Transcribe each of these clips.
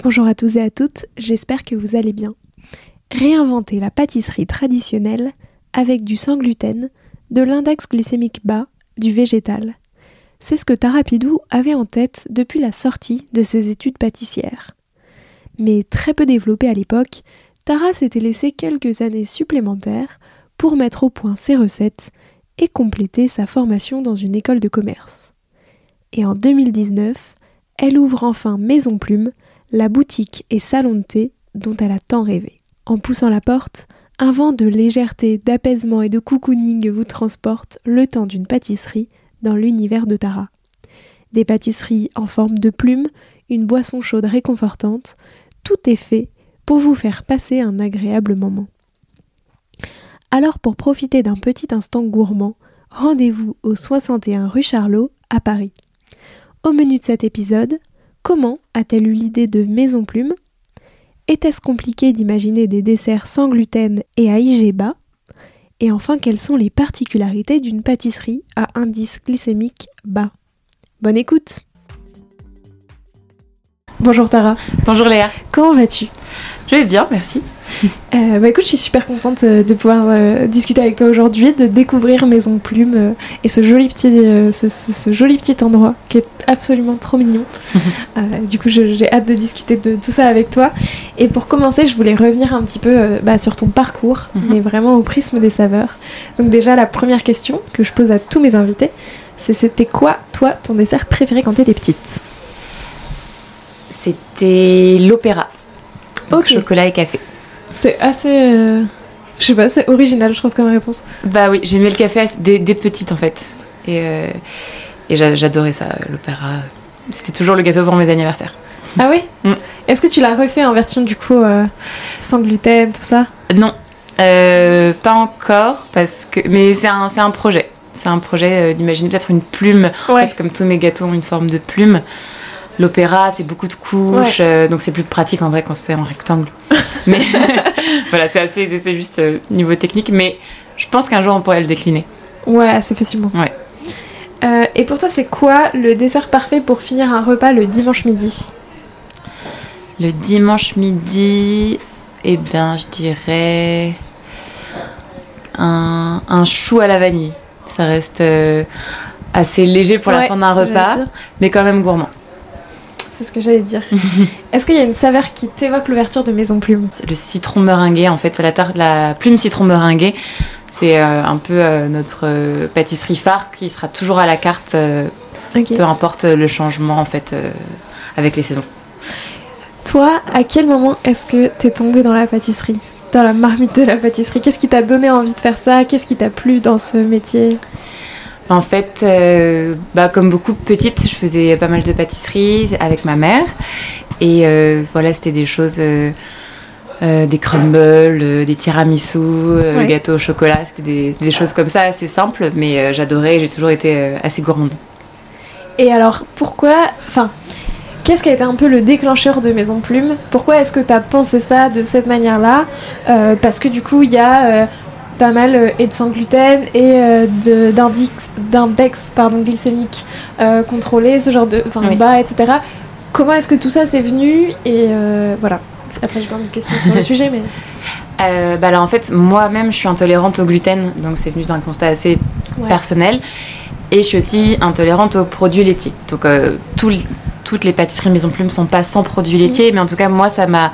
Bonjour à tous et à toutes, j'espère que vous allez bien. Réinventer la pâtisserie traditionnelle avec du sans gluten, de l'index glycémique bas, du végétal. C'est ce que Tarapidou avait en tête depuis la sortie de ses études pâtissières. Mais très peu développé à l'époque, Tara s'était laissé quelques années supplémentaires pour mettre au point ses recettes et compléter sa formation dans une école de commerce. Et en 2019, elle ouvre enfin Maison Plume, la boutique et salon de thé dont elle a tant rêvé. En poussant la porte, un vent de légèreté, d'apaisement et de cocooning vous transporte le temps d'une pâtisserie dans l'univers de Tara. Des pâtisseries en forme de plume, une boisson chaude réconfortante, tout est fait pour vous faire passer un agréable moment. Alors pour profiter d'un petit instant gourmand, rendez-vous au 61 rue Charlot à Paris. Au menu de cet épisode, Comment a-t-elle eu l'idée de Maison Plume? Était-ce compliqué d'imaginer des desserts sans gluten et à IG bas Et enfin, quelles sont les particularités d'une pâtisserie à indice glycémique bas? Bonne écoute Bonjour Tara. Bonjour Léa. Comment vas-tu? Je vais bien, merci. Euh, bah écoute, je suis super contente euh, de pouvoir euh, discuter avec toi aujourd'hui, de découvrir Maison Plume et ce joli petit, ce, joli petit endroit qui est absolument trop mignon. du coup, j'ai hâte de discuter de tout ça avec toi. Et pour commencer, je voulais revenir un petit peu bah, sur ton parcours, mhm. mais vraiment au prisme des saveurs. Donc déjà, la première question que je pose à tous mes invités, c'est c'était quoi, toi, ton dessert préféré quand t'étais petite? C'était l'opéra. Chocolat et café. C'est assez. Euh, je sais pas, c'est original, je trouve, comme réponse. Bah oui, j'aimais le café dès, petite en fait. Et, euh, et j'adorais ça, l'opéra. C'était toujours le gâteau pour mes anniversaires. Ah oui mm. Est-ce que tu l'as refait en version du coup euh, sans gluten, tout ça? Non, pas encore, parce que... mais c'est un, un projet. C'est un projet d'imaginer peut-être une plume. En fait, comme tous mes gâteaux ont une forme de plume. L'opéra, c'est beaucoup de couches, euh, donc c'est plus pratique en vrai quand c'est en rectangle. mais voilà, c'est assez, c'est juste euh, niveau technique, mais je pense qu'un jour on pourrait le décliner. Ouais, c'est facilement. Ouais. Euh, et pour toi, c'est quoi le dessert parfait pour finir un repas le dimanche midi? Le dimanche midi, eh bien, je dirais un, un chou à la vanille. Ça reste assez léger pour la fin d'un repas, mais quand même gourmand c'est ce que j'allais dire. Est-ce qu'il y a une saveur qui t'évoque l'ouverture de Maison Plume Le citron meringué, en fait, la tarte, la plume citron meringué, c'est euh, un peu euh, notre euh, pâtisserie phare qui sera toujours à la carte, peu importe le changement en fait avec les saisons. Toi, à quel moment est-ce que t'es tombée dans la pâtisserie? Dans la marmite de la pâtisserie? Qu'est-ce qui t'a donné envie de faire ça? Qu'est-ce qui t'a plu dans ce métier? En fait, euh, bah, comme beaucoup petite, je faisais pas mal de pâtisserie avec ma mère. Et euh, voilà, c'était des choses, euh, des crumbles, des tiramisu, le gâteau au chocolat. C'était des, choses comme ça, assez simples, mais j'adorais. J'ai toujours été assez gourmande. Et alors, pourquoi, enfin, qu'est-ce qui a été un peu le déclencheur de Maison Plume? Pourquoi est-ce que tu as pensé ça de cette manière-là? Parce que du coup, il y a pas mal euh, et de sans gluten et euh, d'index glycémique euh, contrôlé, ce genre de enfin bas, etc. Comment est-ce que tout ça s'est venu? Et voilà. Après j'ai pas de questions sur le sujet, mais. bah là, en fait, moi-même, je suis intolérante au gluten, donc c'est venu d'un constat assez personnel. Et je suis aussi intolérante aux produits laitiers. Donc, tout, toutes les pâtisseries Maison Plume sont pas sans produits laitiers, mais en tout cas, moi, ça m'a.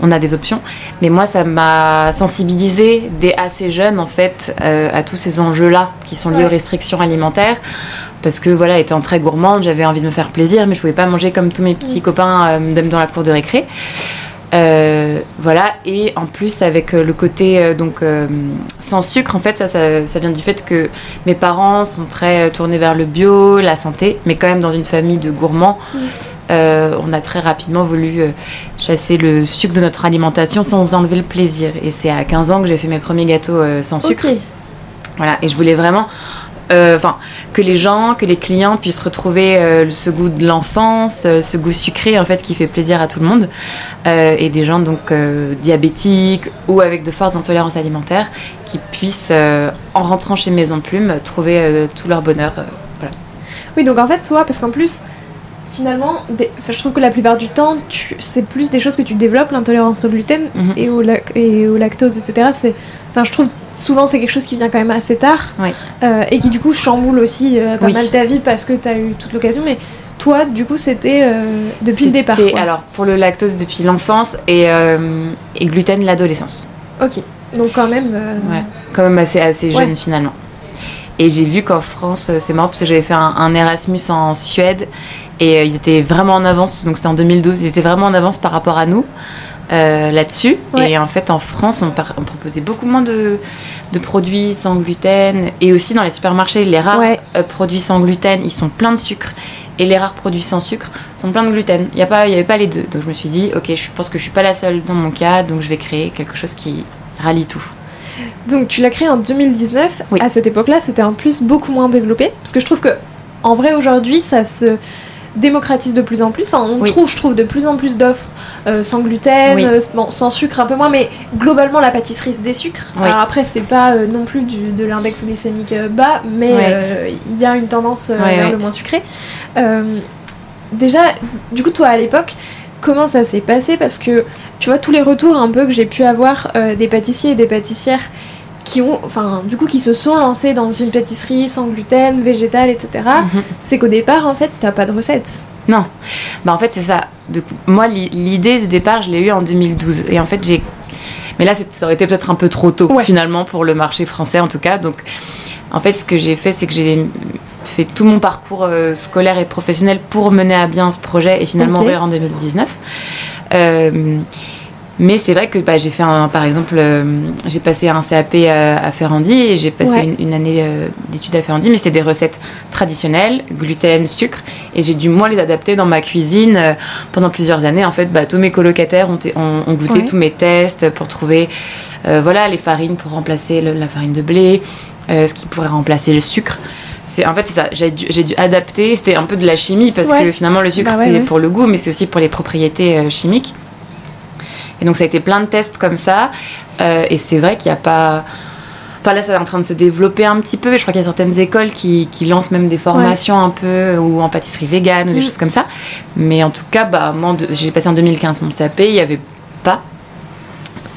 On a des options, mais moi, ça m'a sensibilisé dès assez jeune, en fait, à tous ces enjeux-là qui sont liés aux restrictions alimentaires parce que voilà, étant très gourmande, j'avais envie de me faire plaisir, mais je pouvais pas manger comme tous mes petits copains euh, dans la cour de récré. Euh, voilà, et en plus avec euh, le côté donc sans sucre, en fait, ça, ça, vient du fait que mes parents sont très tournés vers le bio, la santé, mais quand même dans une famille de gourmands. on a très rapidement voulu chasser le sucre de notre alimentation sans enlever le plaisir. Et c'est à 15 ans que j'ai fait mes premiers gâteaux sans sucre. Voilà, et je voulais vraiment euh, enfin, que les gens, que les clients puissent retrouver euh, ce goût de l'enfance, euh, ce goût sucré en fait qui fait plaisir à tout le monde, et des gens donc diabétiques ou avec de fortes intolérances alimentaires qui puissent, en rentrant chez Maison Plume, trouver tout leur bonheur. Voilà. Oui, donc en fait, toi, parce qu'en plus, finalement, je trouve que la plupart du temps, c'est plus des choses que tu développes, l'intolérance au gluten mhm. et, au et, au lactose, etc. Enfin, je trouve souvent c'est quelque chose qui vient quand même assez tard euh, et qui du coup chamboule aussi euh, pas mal ta vie parce que tu as eu toute l'occasion. Mais toi, du coup, c'était euh, depuis le départ. Alors, pour le lactose depuis l'enfance et, et gluten l'adolescence. Ok, donc quand même. Ouais, quand même assez, assez jeune finalement. Et j'ai vu qu'en France, c'est marrant parce que j'avais fait un, Erasmus en Suède et ils étaient vraiment en avance, donc c'était en 2012, ils étaient vraiment en avance par rapport à nous. Euh, là-dessus. Et en fait, en France, on, proposait beaucoup moins de, produits sans gluten. Et aussi dans les supermarchés, les rares euh, produits sans gluten, ils sont pleins de sucre. Et les rares produits sans sucre sont pleins de gluten. Il n'y avait pas les deux. Donc je me suis dit, ok, je pense que je suis pas la seule dans mon cas, donc je vais créer quelque chose qui rallie tout. Donc tu l'as créé en 2019. À cette époque-là, c'était en plus beaucoup moins développé. Parce que je trouve que, en vrai, aujourd'hui, ça se démocratise de plus en plus. Enfin, on trouve, je trouve, de plus en plus d'offres euh, sans gluten, euh, bon, sans sucre un peu moins, mais globalement la pâtisserie c'est des sucres. Alors après, c'est pas euh, non plus du, de l'index glycémique bas, mais il y a une tendance vers le moins sucré. déjà, du coup, toi à l'époque, comment ça s'est passé Parce que tu vois, tous les retours un peu que j'ai pu avoir des pâtissiers et des pâtissières qui ont, enfin, du coup, qui se sont lancés dans une pâtisserie sans gluten, végétale, etc. Mhm. C'est qu'au départ, en fait, t'as pas de recette. Non. Bah, en fait, c'est ça. De, moi, l'idée de départ, je l'ai eue en 2012. Et en fait, j'ai. Mais là, ça aurait été peut-être un peu trop tôt, finalement, pour le marché français, en tout cas. Donc, en fait, ce que j'ai fait, c'est que j'ai fait tout mon parcours euh, scolaire et professionnel pour mener à bien ce projet et finalement okay. en 2019. Euh, mais c'est vrai que bah, j'ai fait un, par exemple, euh, j'ai passé un CAP à, Ferrandi et j'ai passé une, année euh, d'études à Ferrandi, mais c'était des recettes traditionnelles, gluten, sucre, et j'ai dû moi les adapter dans ma cuisine euh, pendant plusieurs années. En fait, bah, tous mes colocataires ont, ont, goûté tous mes tests pour trouver, voilà, les farines pour remplacer la farine de blé, ce qui pourrait remplacer le sucre. C'est, en fait, c'est ça. J'ai dû, dû, adapter. C'était un peu de la chimie parce que finalement, le sucre, bah c'est pour le goût, mais c'est aussi pour les propriétés chimiques. Et donc ça a été plein de tests comme ça. Euh, et c'est vrai qu'il n'y a pas... Enfin là, ça est en train de se développer un petit peu. Je crois qu'il y a certaines écoles qui, qui, lancent même des formations un peu, ou en pâtisserie végane, ou des mm. choses comme ça. Mais en tout cas, bah, moi, j'ai passé en 2015 mon CAP, il n'y avait pas.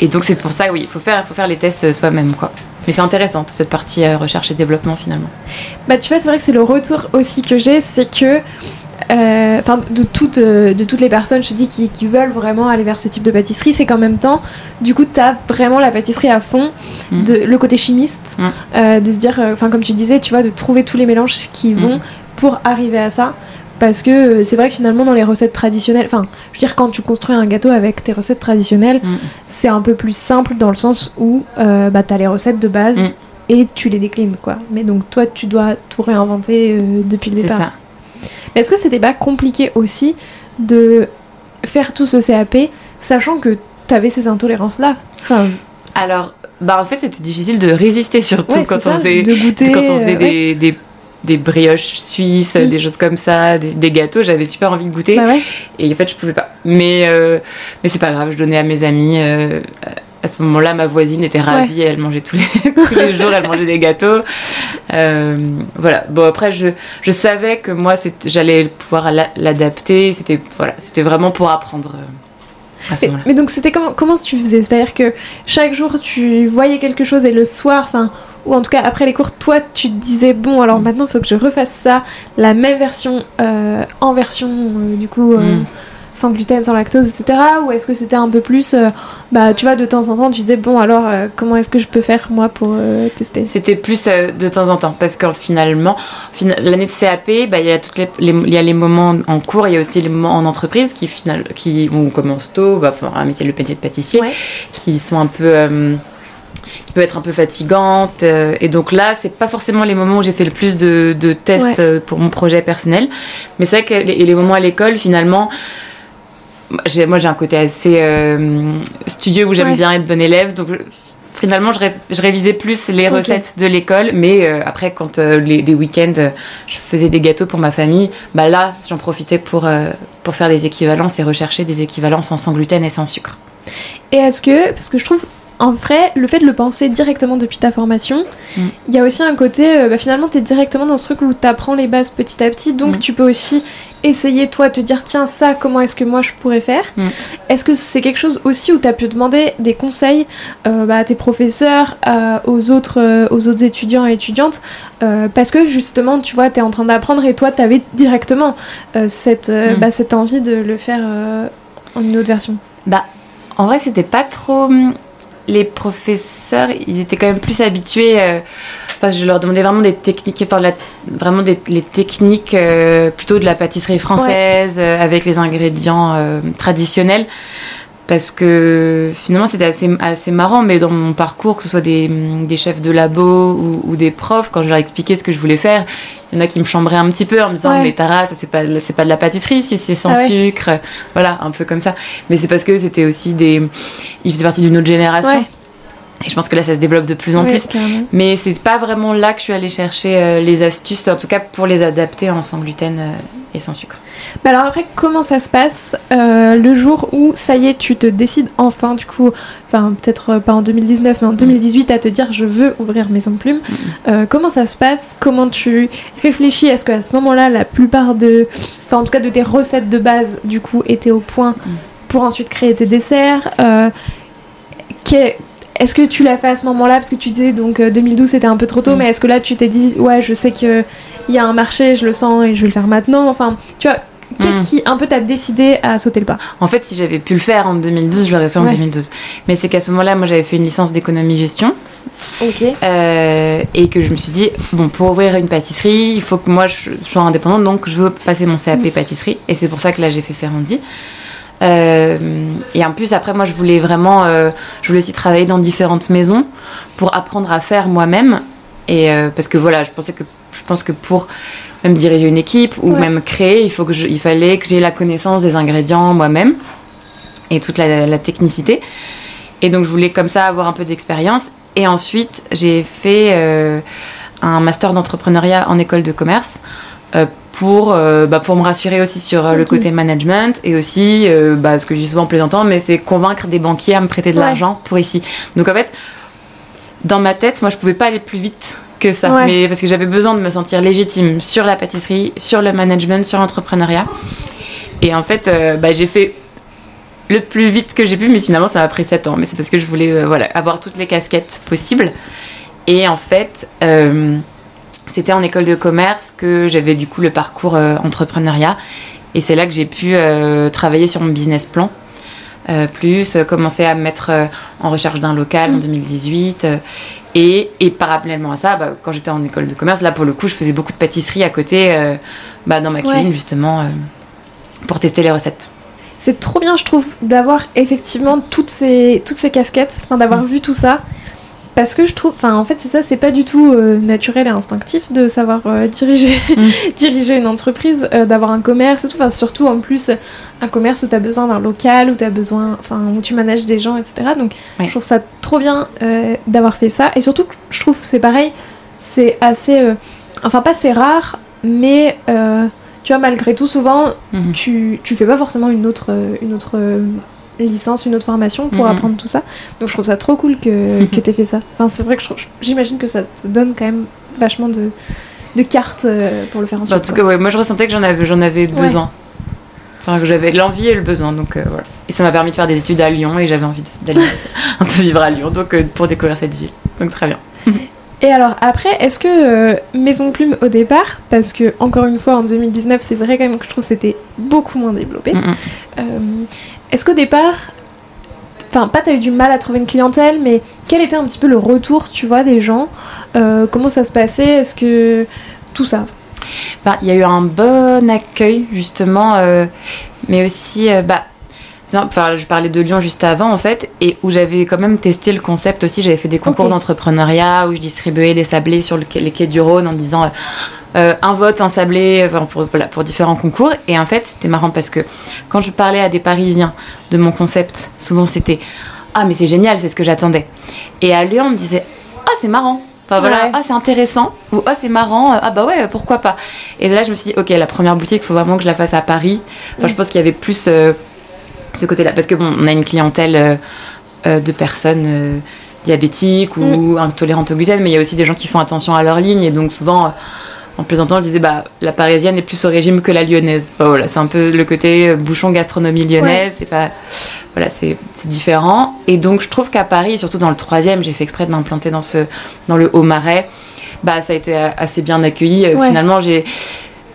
Et donc c'est pour ça, oui, il faut faire, faut faire les tests soi-même, quoi. Mais c'est intéressant, cette partie euh, recherche et développement, finalement. Bah, tu vois, c'est vrai que c'est le retour aussi que j'ai, c'est que euh, enfin de toutes euh, de toutes les personnes je te dis qui, veulent vraiment aller vers ce type de pâtisserie c'est qu'en même temps du coup tu as vraiment la pâtisserie à fond mm. de le côté chimiste mm. euh, de se dire enfin comme tu disais tu vois de trouver tous les mélanges qui mm. vont pour arriver à ça parce que c'est vrai que finalement dans les recettes traditionnelles enfin je veux dire quand tu construis un gâteau avec tes recettes traditionnelles c'est un peu plus simple dans le sens où bah tu as les recettes de base et tu les déclines quoi. Mais donc toi tu dois tout réinventer depuis le départ. ça. Est-ce que c'était pas compliqué aussi de faire tout ce CAP, sachant que tu avais ces intolérances-là? Enfin... Alors, bah en fait, c'était difficile de résister, surtout quand, on faisait, de goûter, quand on faisait des, des, des, brioches suisses, des choses comme ça, des, gâteaux. J'avais super envie de goûter. Bah et en fait, je pouvais pas. Mais, euh, mais c'est pas grave, je donnais à mes amis. Euh, à ce moment-là, ma voisine était ravie, elle mangeait tous les, tous les jours, elle mangeait des gâteaux. Euh, voilà. Bon, après, je, je savais que moi, j'allais pouvoir l'adapter. C'était voilà, vraiment pour apprendre. Euh, à ce mais, mais, donc, c'était comment, comment tu faisais? C'est-à-dire que chaque jour, tu voyais quelque chose et le soir, enfin, ou en tout cas après les cours, toi tu te disais bon alors maintenant il faut que je refasse ça, la même version en version du coup mm. sans gluten, sans lactose, etc. Ou est-ce que c'était un peu plus, euh, bah, tu vois, de temps en temps, tu disais, bon, alors, euh, comment est-ce que je peux faire, moi, pour euh, tester? C'était plus de temps en temps, parce que finalement, l'année de CAP, bah, il y, a toutes les, y a les moments en cours, il y a aussi les moments en entreprise qui, final, qui on commence tôt, bah, un métier, le métier de pâtissier, qui sont un peu qui peut être un peu fatigante. et donc là, c'est pas forcément les moments où j'ai fait le plus de, de tests pour mon projet personnel. Mais c'est vrai que les, les moments à l'école, finalement, moi j'ai un côté assez euh, studieux où j'aime bien être bon élève donc finalement je, révisais plus les recettes de l'école mais euh, après quand euh, les, week-ends je faisais des gâteaux pour ma famille bah là j'en profitais pour, pour faire des équivalences et rechercher des équivalences en sans gluten et sans sucre et est-ce que parce que je trouve en vrai, le fait de le penser directement depuis ta formation, mm. il y a aussi un côté, bah, finalement, tu es directement dans ce truc où tu apprends les bases petit à petit, donc mm. tu peux aussi essayer toi te dire tiens ça comment est-ce que moi je pourrais faire mm. Est-ce que c'est quelque chose aussi où tu as pu demander des conseils euh, bah, à tes professeurs, aux, autres, euh, aux autres étudiants et étudiantes euh, parce que justement tu vois tu es en train d'apprendre et toi tu avais directement cette, bah, cette envie de le faire en une autre version? Bah en vrai c'était pas trop les professeurs ils étaient quand même plus habitués je leur demandais vraiment des techniques, enfin, vraiment des, les techniques euh, plutôt de la pâtisserie française euh, avec les ingrédients euh, traditionnels. Parce que finalement, c'était assez, assez marrant, mais dans mon parcours, que ce soit des, des chefs de labo ou, des profs, quand je leur expliquais ce que je voulais faire, il y en a qui me chambraient un petit peu en me disant Mais Tara, ça c'est pas, pas de la pâtisserie si c'est sans ah sucre. Voilà, un peu comme ça. Mais c'est parce que c'était aussi des. Ils faisaient partie d'une autre génération. Et je pense que là, ça se développe de plus en plus. Mais c'est pas vraiment là que je suis allée chercher euh, les astuces, en tout cas pour les adapter en sans gluten euh, et sans sucre. Mais alors après, comment ça se passe euh, le jour où, ça y est, tu te décides enfin, du coup, enfin peut-être pas en 2019, mais en 2018, à te dire je veux ouvrir Maison Plume. Mm. comment ça se passe? Comment tu réfléchis? Est-ce qu'à ce, moment-là, la plupart de, enfin en tout cas de tes recettes de base, du coup, étaient au point mm. pour ensuite créer tes desserts est-ce que tu l'as fait à ce moment-là? Parce que tu disais, donc 2012 euh, c'était un peu trop tôt, mm. mais est-ce que là tu t'es dit, ouais, je sais qu'il y a un marché, je le sens et je vais le faire maintenant? Enfin, tu vois, Qu'est-ce mm. qui un peu t'a décidé à sauter le pas? En fait, si j'avais pu le faire en 2012, je l'aurais fait en 2012. Mais c'est qu'à ce moment-là, moi, j'avais fait une licence d'économie-gestion. Ok. Euh, et que je me suis dit, bon, pour ouvrir une pâtisserie, il faut que moi, je, sois indépendante, donc je veux passer mon CAP mm. pâtisserie. Et c'est pour ça que là, j'ai fait Ferrandi. Euh, et en plus, après, moi, je voulais vraiment, euh, je voulais aussi travailler dans différentes maisons pour apprendre à faire moi-même. Et euh, parce que voilà, je pensais que, je pense que pour même diriger une équipe ou même créer, il faut que il fallait que j'ai la connaissance des ingrédients moi-même et toute la, la, technicité. Et donc, je voulais comme ça avoir un peu d'expérience. Et ensuite, j'ai fait un master d'entrepreneuriat en école de commerce pour, euh, bah, pour me rassurer aussi sur euh, le côté management et aussi, euh, bah, ce que je dis souvent en plaisantant, mais c'est convaincre des banquiers à me prêter de l'argent pour ici. Donc en fait, dans ma tête, moi je pouvais pas aller plus vite que ça, mais parce que j'avais besoin de me sentir légitime sur la pâtisserie, sur le management, sur l'entrepreneuriat. Et en fait, bah, j'ai fait le plus vite que j'ai pu, mais finalement ça m'a pris 7 ans. Mais c'est parce que je voulais voilà, avoir toutes les casquettes possibles. Et en fait, c'était en école de commerce que j'avais du coup le parcours euh, entrepreneuriat. Et c'est là que j'ai pu euh, travailler sur mon business plan. Euh, plus commencer à me mettre en recherche d'un local en 2018 mm. et, et, parallèlement à ça bah, quand j'étais en école de commerce là pour le coup je faisais beaucoup de pâtisserie à côté bah, dans ma cuisine justement pour tester les recettes c'est trop bien je trouve d'avoir effectivement toutes ces, toutes ces casquettes d'avoir mm. vu tout ça parce que je trouve, enfin en fait c'est ça, c'est pas du tout euh, naturel et instinctif de savoir euh, diriger, mm. diriger une entreprise, euh, d'avoir un commerce et tout, enfin surtout en plus un commerce où tu as besoin d'un local, où tu as besoin, enfin où tu manages des gens, etc. Donc je trouve ça trop bien d'avoir fait ça et surtout je trouve c'est pareil, c'est assez, enfin pas c'est rare, mais tu vois malgré tout souvent mm-hmm. tu, tu fais pas forcément une autre, une autre licence, une autre formation pour mhm. apprendre tout ça. Donc je trouve ça trop cool que, que tu aies fait ça. Enfin, c'est vrai que j'imagine que ça te donne quand même vachement de, de cartes euh, pour le faire ensuite. Parce que ouais, moi je ressentais que j'en avais, j'en avais besoin. Enfin, que j'avais l'envie et le besoin. Donc euh, voilà. Et ça m'a permis de faire des études à Lyon et j'avais envie d'aller un peu vivre à Lyon donc, euh, pour découvrir cette ville. Donc très bien. Et alors après, est-ce que euh, Maison Plume au départ, parce que encore une fois en 2019, c'est vrai quand même que je trouve que c'était beaucoup moins développé. Est-ce qu'au départ, enfin pas t'as eu du mal à trouver une clientèle, mais quel était un petit peu le retour, tu vois, des gens euh, Comment ça se passait Est-ce que tout ça bah, il y a eu un bon accueil justement, mais aussi bah Enfin, je parlais de Lyon juste avant, en fait, et où j'avais quand même testé le concept aussi. J'avais fait des concours d'entrepreneuriat où je distribuais des sablés sur les quais du Rhône en disant euh, un vote, un sablé, pour, pour différents concours. Et en fait, c'était marrant parce que quand je parlais à des Parisiens de mon concept, souvent c'était Ah, mais c'est génial, c'est ce que j'attendais. Et à Lyon, on me disait Ah, c'est marrant. Enfin voilà, ah c'est intéressant ou ah c'est marrant, ah bah ouais pourquoi pas. Et là je me suis dit ok la première boutique il faut vraiment que je la fasse à Paris. Enfin je pense qu'il y avait plus euh, ce côté-là. Parce que bon, on a une clientèle euh, euh, de personnes euh, diabétiques ou mm. intolérantes au gluten, mais il y a aussi des gens qui font attention à leur ligne et donc souvent. En plaisantant, je disais, bah, la parisienne est plus au régime que la lyonnaise. voilà, c'est un peu le côté bouchon gastronomie lyonnaise. C'est pas, voilà, c'est différent. Et donc, je trouve qu'à Paris, surtout dans le troisième, j'ai fait exprès de m'implanter dans ce, dans le Haut-Marais. Bah, ça a été assez bien accueilli. Finalement, j'ai,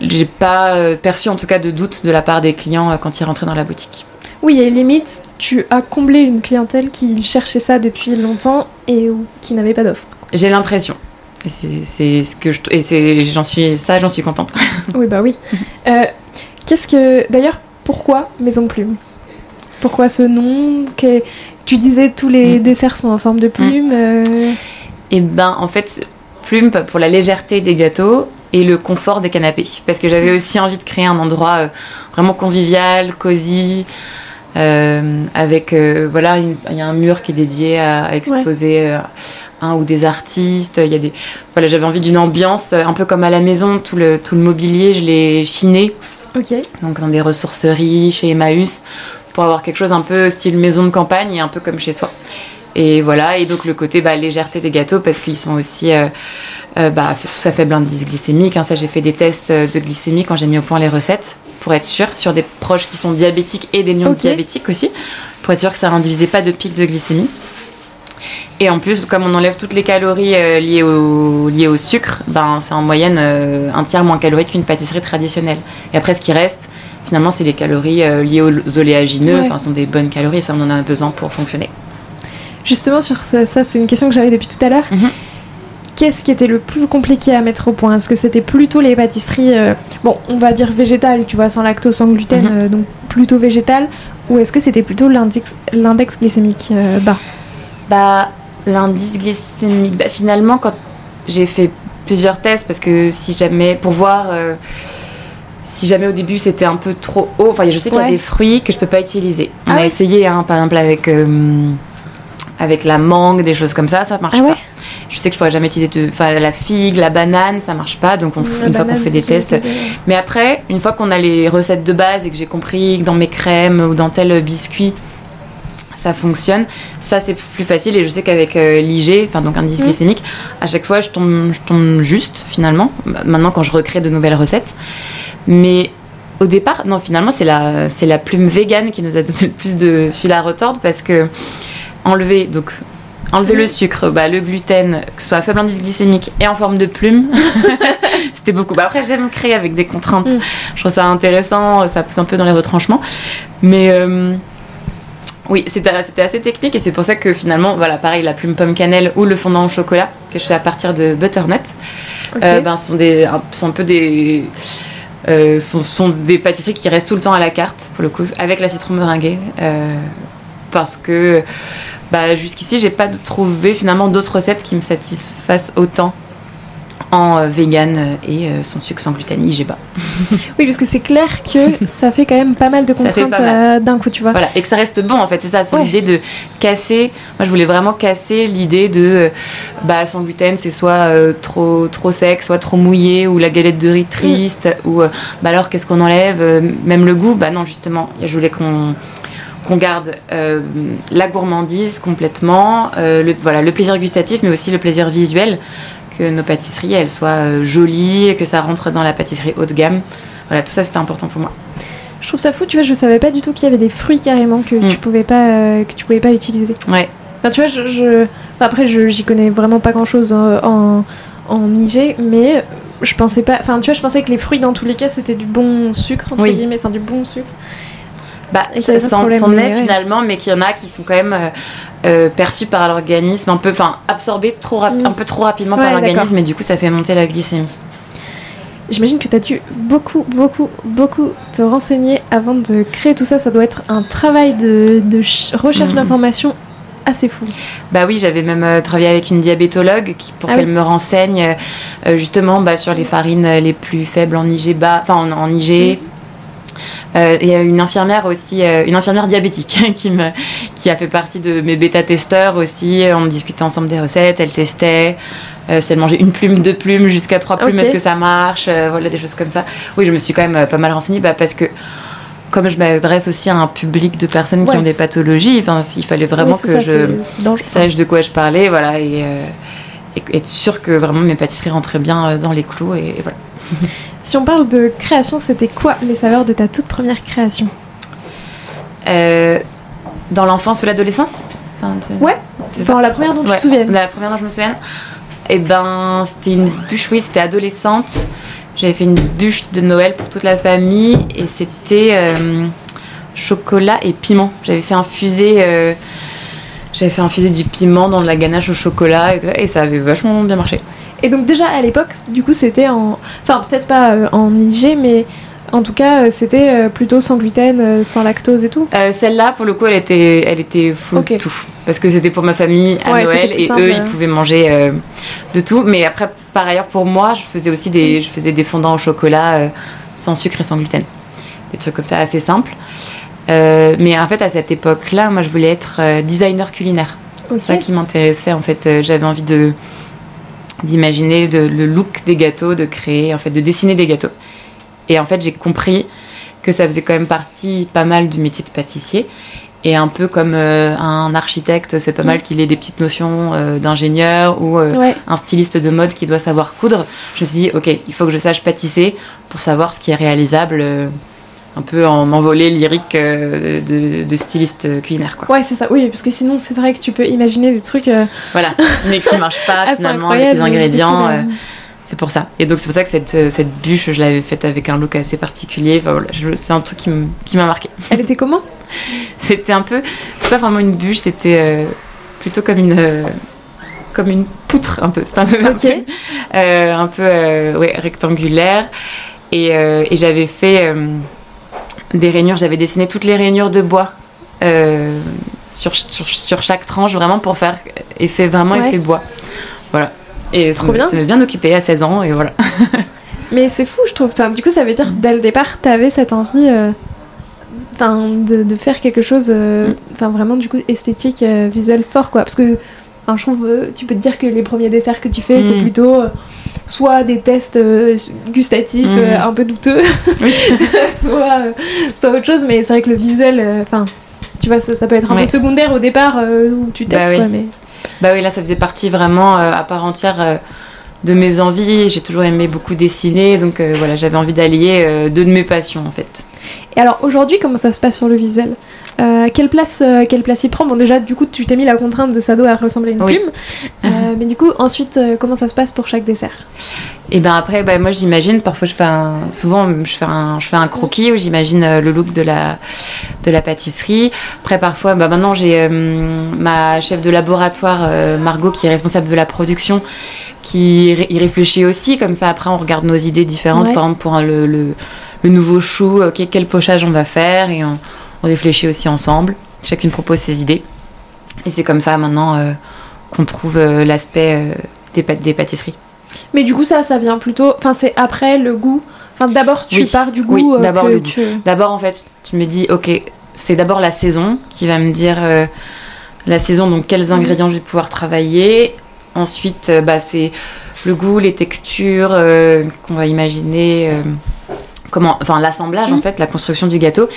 j'ai pas perçu en tout cas de doute de la part des clients quand ils rentraient dans la boutique. Oui, et limite, tu as comblé une clientèle qui cherchait ça depuis longtemps et qui n'avait pas d'offre. J'ai l'impression. Et c'est ce que je et j'en suis ça j'en suis contente. oui bah oui. Euh, qu'est-ce que d'ailleurs pourquoi Maison Plume Pourquoi ce nom? Tu disais tous les mm. desserts sont en forme de plume. Et mm. euh. Eh ben en fait plume pour la légèreté des gâteaux et le confort des canapés. Parce que j'avais aussi envie de créer un endroit euh, vraiment convivial, cosy. Euh, avec euh, voilà il y a un mur qui est dédié à, exposer euh, un ou des artistes il y a des voilà j'avais envie d'une ambiance un peu comme à la maison tout le tout le mobilier je l'ai chiné. Donc dans des ressourceries chez Emmaüs pour avoir quelque chose un peu style maison de campagne et un peu comme chez soi et voilà et donc le côté bah, légèreté des gâteaux parce qu'ils sont aussi bah, tout ça faible indice glycémique hein. ça j'ai fait des tests de glycémie quand j'ai mis au point les recettes pour être sûr, sur des proches qui sont diabétiques et des non-diabétiques aussi, pour être sûr que ça n'induisait pas de pic de glycémie. Et en plus, comme on enlève toutes les calories euh, liées, au, liées au sucre, ben, c'est en moyenne euh, un tiers moins calorique qu'une pâtisserie traditionnelle. Et après, ce qui reste, finalement, c'est les calories euh, liées aux oléagineux, enfin, sont des bonnes calories ça, on en a besoin pour fonctionner. Justement, sur ça, c'est une question que j'avais depuis tout à l'heure. Mhm qu'est-ce qui était le plus compliqué à mettre au point? Est-ce que c'était plutôt les pâtisseries, euh, bon, on va dire végétales, tu vois, sans lactose, sans gluten, mhm. euh, donc plutôt végétales, ou est-ce que c'était plutôt l'index glycémique euh, bas? Bah, l'indice glycémique, bah, finalement, quand j'ai fait plusieurs tests, parce que si jamais, pour voir si jamais au début c'était un peu trop haut, enfin, je sais qu'il y a des fruits que je peux pas utiliser. On ah a essayé, hein, par exemple, avec avec la mangue, des choses comme ça, ça marche ah pas. Je sais que je pourrais jamais utiliser de, la figue, la banane, ça marche pas. Donc on, une fois qu'on fait des tests. Mais après, une fois qu'on a les recettes de base et que j'ai compris que dans mes crèmes ou dans tel biscuit, ça fonctionne. Ça, c'est plus facile. Et je sais qu'avec euh, l'IG, enfin donc indice mm. glycémique, à chaque fois, je tombe, je tombe juste finalement. Maintenant, quand je recrée de nouvelles recettes. Mais au départ, non, finalement, c'est la, c'est la plume végane qui nous a donné le plus de fil à retordre parce que enlever donc enlever le sucre, bah, le gluten, que ce soit à faible indice glycémique et en forme de plume. C'était beaucoup. Bah, après, j'aime créer avec des contraintes. Mm. Je trouve ça intéressant, ça pousse un peu dans les retranchements. Mais euh, oui, c'était assez technique et c'est pour ça que finalement, voilà, pareil, la plume pomme cannelle ou le fondant au chocolat que je fais à partir de butternut, euh, ben, sont, des, sont un peu des. Euh, sont, sont, des pâtisseries qui restent tout le temps à la carte, pour le coup, avec la citron meringuée. parce que bah, jusqu'ici, j'ai pas trouvé finalement d'autres recettes qui me satisfassent autant en euh, vegan euh, et euh, sans sucre, sans gluten, IGBA. oui, parce que c'est clair que ça fait quand même pas mal de contraintes d'un coup, tu vois. Voilà, et que ça reste bon en fait, c'est ça, c'est l'idée de casser. Moi, je voulais vraiment casser l'idée de bah, sans gluten, c'est soit trop, trop sec, soit trop mouillé, ou la galette de riz triste, mm. ou bah alors qu'est-ce qu'on enlève Même le goût, bah non, justement, je voulais qu'on qu'on garde euh, la gourmandise complètement, euh, le, voilà, le plaisir gustatif, mais aussi le plaisir visuel, que nos pâtisseries elles soient euh, jolies, que ça rentre dans la pâtisserie haut de gamme. Voilà, tout ça c'était important pour moi. Je trouve ça fou, tu vois, je savais pas du tout qu'il y avait des fruits carrément que mm. tu pouvais pas que tu pouvais pas utiliser. Ouais. Enfin, tu vois, je, je... après, j'y connais vraiment pas grand chose en, en IG, mais je pensais pas. Enfin, tu vois, je pensais que les fruits, dans tous les cas, c'était du bon sucre, entre guillemets, enfin, du bon sucre. Bah, s'en est finalement, mais qu'il y en a qui sont quand même euh, euh, perçus par l'organisme, un peu, enfin, absorbés trop mm. un peu trop rapidement par l'organisme, et du coup, ça fait monter la glycémie. J'imagine que tu as dû beaucoup, beaucoup, beaucoup te renseigner avant de créer tout ça. Ça doit être un travail de, de recherche mm. d'informations assez fou. Bah oui, j'avais même euh, travaillé avec une diabétologue qui, pour ah qu'elle me renseigne justement bah, sur les farines les plus faibles en IG bas, enfin en, en IG. Euh, il y a une infirmière aussi, euh, une infirmière diabétique qui, me, qui a fait partie de mes bêta-testeurs aussi. On discutait ensemble des recettes, elle testait. Euh, si elle mangeait une plume, deux plumes, jusqu'à trois plumes, est-ce que ça marche Voilà, des choses comme ça. Oui, je me suis quand même pas mal renseignée bah, parce que comme je m'adresse aussi à un public de personnes qui ont des pathologies, il fallait vraiment que je sache de quoi je parlais, voilà, et, être sûre que vraiment mes pâtisseries rentraient bien dans les clous, et voilà. Si on parle de création, c'était quoi les saveurs de ta toute première création? Euh, Dans l'enfance ou l'adolescence? Ouais, dans la première dont tu te souviens. La première dont je me souviens. Eh ben, c'était une bûche, oui, c'était adolescente. J'avais fait une bûche de Noël pour toute la famille et c'était euh, chocolat et piment. J'avais fait infuser, euh, j'avais fait infuser du piment dans de la ganache au chocolat et ça avait vachement bien marché. Et donc déjà à l'époque, du coup, c'était en... Enfin, peut-être pas euh, en IG, mais en tout cas, euh, c'était euh, plutôt sans gluten, sans lactose et tout. Celle-là, pour le coup, elle était, elle était full tout. Parce que c'était pour ma famille à Noël et eux, ils pouvaient manger de tout. Mais après, par ailleurs, pour moi, je faisais aussi des, je faisais des fondants au chocolat sans sucre et sans gluten. Des trucs comme ça, assez simples. Mais en fait, à cette époque-là, moi, je voulais être designer culinaire. C'est ça qui m'intéressait. En fait, j'avais envie de d'imaginer le look des gâteaux, de créer, en fait, de dessiner des gâteaux. Et en fait, j'ai compris que ça faisait quand même partie pas mal du métier de pâtissier. Et un peu comme euh, un architecte, c'est pas mal qu'il ait des petites notions euh, d'ingénieur ou euh, un styliste de mode qui doit savoir coudre. Je me suis dit, ok, il faut que je sache pâtisser pour savoir ce qui est réalisable un peu en envolée lyrique euh, de, styliste culinaire. Quoi. Ouais, c'est ça, oui, parce que sinon, c'est vrai que tu peux imaginer des trucs. Euh, voilà, mais qui ne marchent pas ah, finalement avec les ingrédients. Euh, c'est pour ça. Et donc, c'est pour ça que cette, cette bûche, je l'avais faite avec un look assez particulier. Enfin, voilà, c'est un truc qui m'a marqué. Elle était comment? C'était un peu. C'est pas vraiment une bûche, c'était plutôt comme une comme une poutre un peu. C'est un peu un peu ouais, rectangulaire. Et, et j'avais fait des rainures. J'avais dessiné toutes les rainures de bois euh, sur, sur, chaque tranche, vraiment pour faire effet, vraiment effet bois. Voilà. Et Trop bien. ça m'a bien occupé à 16 ans, et voilà. Mais c'est fou, je trouve. ça. Du coup, ça veut dire que dès le départ, tu avais cette envie euh, de, de, faire quelque chose, euh, mm. vraiment, du coup, esthétique, visuel fort, quoi. Parce que je trouve, tu peux te dire que les premiers desserts que tu fais, c'est mm. plutôt soit des tests euh, gustatifs mhm. euh, un peu douteux, soit, euh, soit autre chose, mais c'est vrai que le visuel, enfin, tu vois, ça, peut être un peu secondaire au départ où tu bah testes, mais... Bah oui, là, ça faisait partie vraiment à part entière de mes envies. J'ai toujours aimé beaucoup dessiner, donc voilà, j'avais envie d'allier deux de mes passions en fait. Et alors aujourd'hui, comment ça se passe sur le visuel? Euh, quelle, place, euh, quelle place il prend? Bon, déjà, du coup, tu t'es mis la contrainte de ça doit ressembler à une plume. Euh, mais du coup, ensuite, comment ça se passe pour chaque dessert? Et ben après, bah, moi, j'imagine, parfois, je fais un, souvent, je fais un, je fais un croquis où j'imagine le look de la, de la pâtisserie. Après, parfois, bah, maintenant, j'ai ma chef de laboratoire, Margot, qui est responsable de la production, qui y réfléchit aussi. Comme ça, après, on regarde nos idées différentes. Par exemple, pour le, le, nouveau chou, quel pochage on va faire et on on réfléchit aussi ensemble. Chacune propose ses idées. Et c'est comme ça maintenant euh, qu'on trouve euh, l'aspect euh, des, des, pâtisseries. Mais du coup, ça, ça vient plutôt. Enfin, c'est après le goût. Enfin, d'abord, tu pars du goût. Oui, d'abord le goût. D'abord, en fait, tu me dis, ok, c'est d'abord la saison qui va me dire la saison, donc quels mhm. ingrédients je vais pouvoir travailler. Ensuite, bah, c'est le goût, les textures qu'on va imaginer. comment, enfin, l'assemblage, en mhm. fait, la construction du gâteau.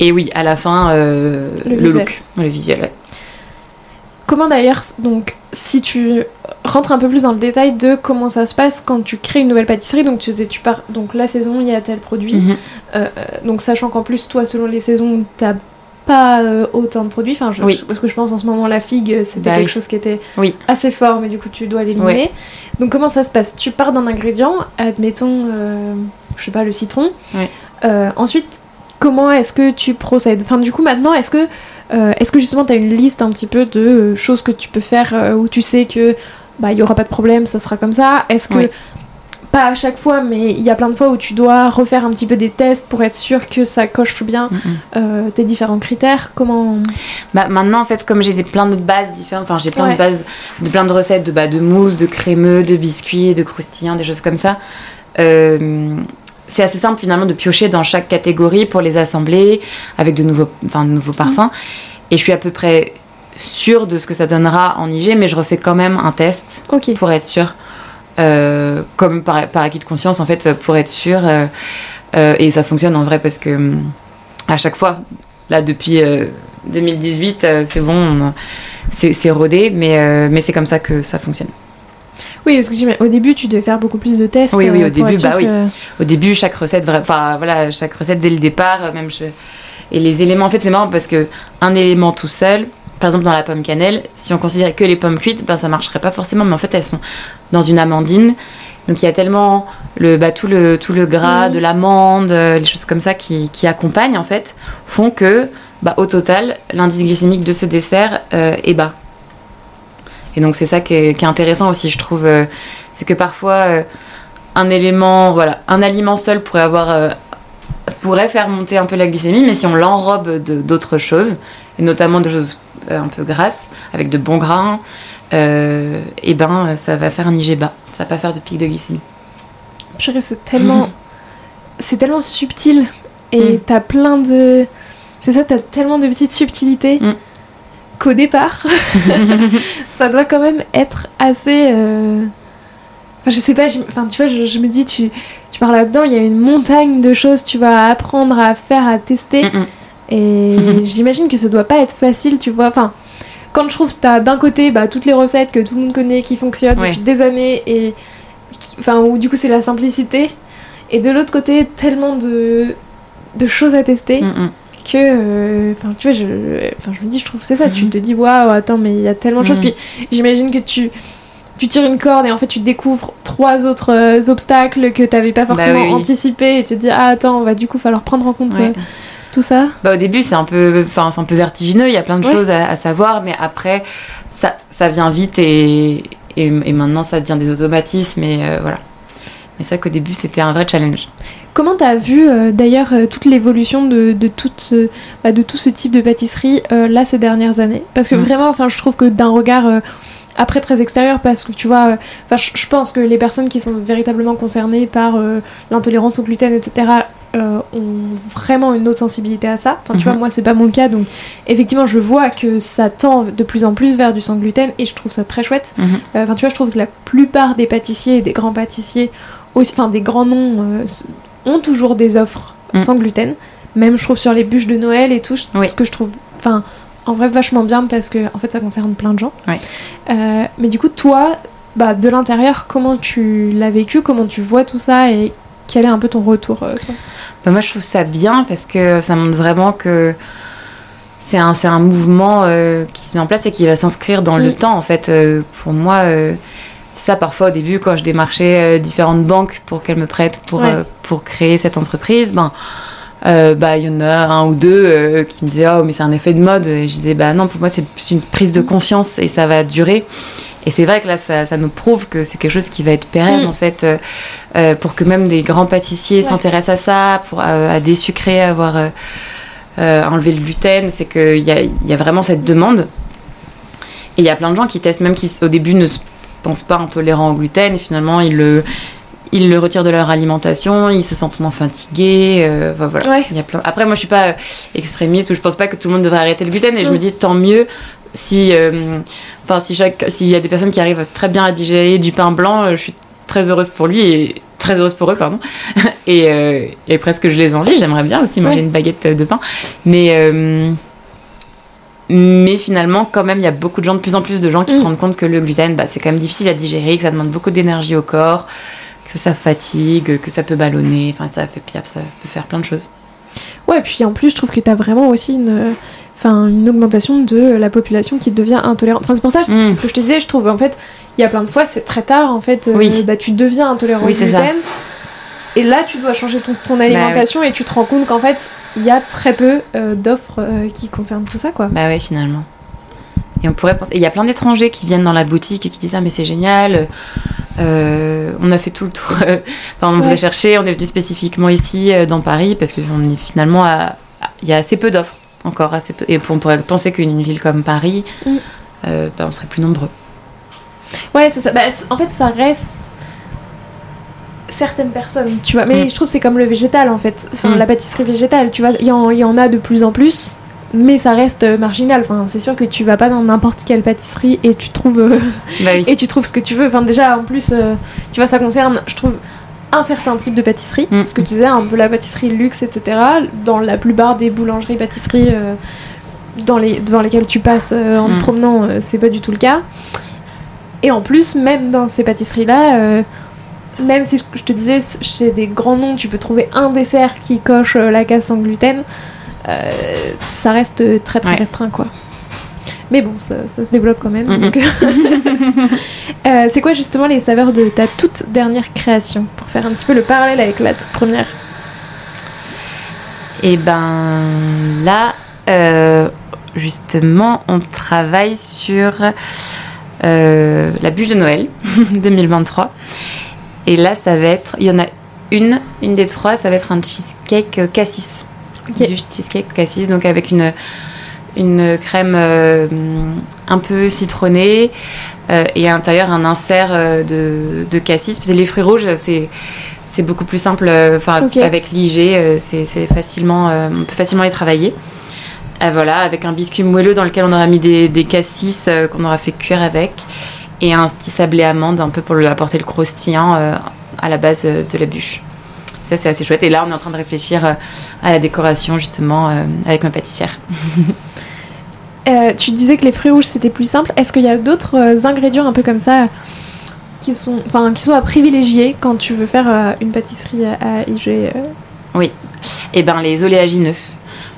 Et oui, à la fin, euh, le, look, le visuel. Comment d'ailleurs, donc, si tu rentres un peu plus dans le détail de comment ça se passe quand tu crées une nouvelle pâtisserie, donc tu, tu pars, donc la saison, il y a tel produit, mhm. euh, donc sachant qu'en plus, toi, selon les saisons, tu as pas autant de produits. Enfin, je, parce que je pense en ce moment la figue, c'était bah quelque chose qui était assez fort, mais du coup tu dois l'éliminer. Donc comment ça se passe? Tu pars d'un ingrédient, admettons, je sais pas, le citron. ensuite, comment est-ce que tu procèdes? Enfin, du coup, maintenant, est-ce que, est-ce que justement tu as une liste un petit peu de choses que tu peux faire où tu sais que bah il y aura pas de problème, ça sera comme ça? Est-ce que pas à chaque fois, mais il y a plein de fois où tu dois refaire un petit peu des tests pour être sûr que ça coche bien euh, tes différents critères? Comment bah, Maintenant, en fait, comme j'ai plein de bases différentes, enfin j'ai plein de bases, de plein de recettes de, bah, de mousse, de crémeux, de biscuits, de croustillants, des choses comme ça. Euh, c'est assez simple finalement de piocher dans chaque catégorie pour les assembler avec de nouveaux, enfin, de nouveaux parfums. Et je suis à peu près sûre de ce que ça donnera en IG, mais je refais quand même un test pour être sûre. Euh, comme par, acquis de conscience, en fait, pour être sûre. Euh, euh, et ça fonctionne en vrai parce que à chaque fois, là, depuis 2018, c'est bon, c'est rodé, mais, mais c'est comme ça que ça fonctionne. Oui, parce que au début, tu devais faire beaucoup plus de tests. Oui, oui, au début, bah oui. Au début, chaque recette, enfin voilà, chaque recette dès le départ, même et les éléments, en fait, c'est marrant parce que un élément tout seul, par exemple dans la pomme cannelle, si on considérait que les pommes cuites, ben ça marcherait pas forcément, mais en fait elles sont dans une amandine. Donc il y a tellement le, bah, tout, le, tout le gras de l'amande, euh, les choses comme ça qui, qui, accompagnent en fait, font que bah, au total, l'indice glycémique de ce dessert euh, est bas. Et donc c'est ça qui est, intéressant aussi, je trouve. Euh, c'est que parfois un élément, voilà, un aliment seul pourrait avoir pourrait faire monter un peu la glycémie, mais si on l'enrobe d'autres choses, et notamment de choses euh, un peu grasses, avec de bons grains, euh, et ben ça va faire un IG bas. Ça va pas faire de pic de glycémie. c'est tellement, c'est tellement subtil et mm. t'as plein de, c'est ça, t'as tellement de petites subtilités mm. Qu'au départ, ça doit quand même être assez. Euh, enfin, je sais pas, enfin, tu vois, je, me dis, tu, tu pars là-dedans, il y a une montagne de choses, tu vas apprendre à faire, à tester. Mm, et j'imagine que ça doit pas être facile, tu vois. Enfin, quand je trouve t'as d'un côté bah, toutes les recettes que tout le monde connaît, qui fonctionnent depuis des années, et enfin, où du coup c'est la simplicité, et de l'autre côté, tellement de, de choses à tester. Mm, que euh, enfin tu vois je je me dis je trouve c'est ça tu mm-hmm. te dis waouh attends mais il y a tellement de choses puis j'imagine que tu tu tires une corde et en fait tu découvres trois autres euh, obstacles que tu n'avais pas bah forcément anticipé et tu te dis ah attends on va du coup falloir prendre en compte euh, tout ça bah, Au début, c'est un, peu, un peu vertigineux, il y a plein de choses à, savoir, mais après, ça, ça vient vite et, et, maintenant, ça devient des automatismes. Et voilà. Mais ça qu'au début, c'était un vrai challenge. Comment tu as vu euh, d'ailleurs euh, toute l'évolution de, de, bah, de tout ce type de pâtisserie là ces dernières années? Parce que mm. vraiment, enfin, je trouve que d'un regard après très extérieur parce que tu vois, je pense que les personnes qui sont véritablement concernées par l'intolérance au gluten, etc., euh, ont vraiment une autre sensibilité à ça. Enfin, tu vois, mhm. moi, c'est pas mon cas, donc effectivement, je vois que ça tend de plus en plus vers du sans gluten et je trouve ça très chouette. Mhm. Euh, enfin, tu vois, je trouve que la plupart des pâtissiers, des grands pâtissiers, aussi, enfin, des grands noms, euh, ont toujours des offres mhm. sans gluten. Même, je trouve, sur les bûches de Noël et tout, ce que je trouve, enfin, en vrai, vachement bien parce que, en fait, ça concerne plein de gens. mais du coup, toi, bah, de l'intérieur, comment tu l'as vécu, comment tu vois tout ça? Et quel est un peu ton retour bah, moi, je trouve ça bien parce que ça montre vraiment que c'est un, un mouvement euh, qui se met en place et qui va s'inscrire dans le temps. En fait, euh, pour moi, euh, ça parfois au début quand je démarchais différentes banques pour qu'elles me prêtent pour, pour créer cette entreprise. Ben, bah il y en a un ou deux qui me disaient oh mais c'est un effet de mode et je disais bah non pour moi c'est plus une prise de conscience et ça va durer et c'est vrai que là, ça, nous prouve que c'est quelque chose qui va être pérenne, mm. en fait, euh, euh, pour que même des grands pâtissiers s'intéressent à ça, pour, euh, à désucrer, à avoir enlevé le gluten. C'est qu'il y a, y a vraiment cette demande. Et il y a plein de gens qui testent, même qui au début ne se pensent pas intolérants au gluten, et finalement, ils le ils le retirent de leur alimentation, ils se sentent moins fatigués. voilà. Il y a plein... Après, moi, je suis pas extrémiste ou je pense pas que tout le monde devrait arrêter le gluten. Et je me dis, tant mieux si, euh, enfin, si chaque, s'il y a des personnes qui arrivent très bien à digérer du pain blanc, euh, je suis très heureuse pour lui et très heureuse pour eux, pardon. et, euh, et presque je les envie. J'aimerais bien aussi manger une baguette de pain, mais mais finalement, quand même, il y a beaucoup de gens, de plus en plus de gens qui se mm. rendent compte que le gluten, bah, c'est quand même difficile à digérer, que ça demande beaucoup d'énergie au corps, que ça fatigue, que ça peut ballonner, enfin, ça, fait, ça peut faire plein de choses. Ouais, puis en plus, je trouve que tu as vraiment aussi une, enfin une augmentation de la population qui devient intolérante. Enfin c'est pour ça, c'est Mm. ce que je te disais, je trouve en fait, il y a plein de fois c'est très tard en fait, euh, Oui. bah, tu deviens intolérant Oui, au ça. Bah. Et là tu dois changer ton, ton alimentation et tu te rends compte qu'en fait il y a très peu euh, d'offres euh, qui concernent tout ça quoi. Bah ouais, finalement. Et on pourrait penser. Il y a plein d'étrangers qui viennent dans la boutique et qui disent Ah, mais c'est génial. euh, on a fait tout le tour. enfin, on vous Ouais. a cherché. On est venu spécifiquement ici, dans Paris, parce qu'on est finalement à. Il y a assez peu d'offres. Encore assez peu. Et on pourrait penser qu'une ville comme Paris, Mm. bah, on serait plus nombreux. Ouais, c'est ça. Bah, en fait, ça reste certaines personnes, tu vois. Mais Mm. je trouve que c'est comme le végétal, en fait. Enfin, Mm. la pâtisserie végétale, tu vois. Il y, y en a de plus en plus, mais ça reste euh, marginal. Enfin, c'est sûr que tu vas pas dans n'importe quelle pâtisserie et tu trouves euh, Bah oui. et tu trouves ce que tu veux. Enfin, déjà, en plus, euh, tu vois, ça concerne, je trouve, un certain type de pâtisserie. Mm. Ce que tu disais, un peu la pâtisserie luxe, etc. Dans la plupart des boulangeries, pâtisseries euh, dans les, devant lesquelles tu passes en te promenant, c'est pas du tout le cas. Et en plus, même dans ces pâtisseries-là, même si je te disais, chez des grands noms, tu peux trouver un dessert qui coche euh, la case sans gluten, euh, ça reste très très Ouais. restreint, quoi. Mais bon, ça, ça se développe quand même. Donc, euh, c'est quoi justement les saveurs de ta toute dernière création? Pour faire un petit peu le parallèle avec la toute première. Et ben là, euh, justement, on travaille sur euh, la bûche de Noël 2023. Et là, ça va être, il y en a une, une des trois, ça va être un cheesecake euh, cassis. Ok. Bûche cheesecake cassis, donc avec une, une crème euh, un peu citronnée euh, et à l'intérieur un insert de, de cassis. Parce que les fruits rouges, c'est c'est beaucoup plus simple, enfin avec l'IG, c'est c'est facilement, euh, on peut facilement les travailler. Euh, voilà, avec un biscuit moelleux dans lequel on aura mis des, des cassis euh, qu'on aura fait cuire avec et un petit sablé amande un peu pour lui apporter le croustillant euh, à la base euh, de la bûche. Ça c'est assez chouette. Et là on est en train de réfléchir euh, à la décoration justement euh, avec ma pâtissière. Euh, tu disais que les fruits rouges c'était plus simple. Est-ce qu'il y a d'autres ingrédients un peu comme ça qui sont, enfin, qui sont à privilégier quand tu veux faire une pâtisserie à, IG euh? Et ben les oléagineux,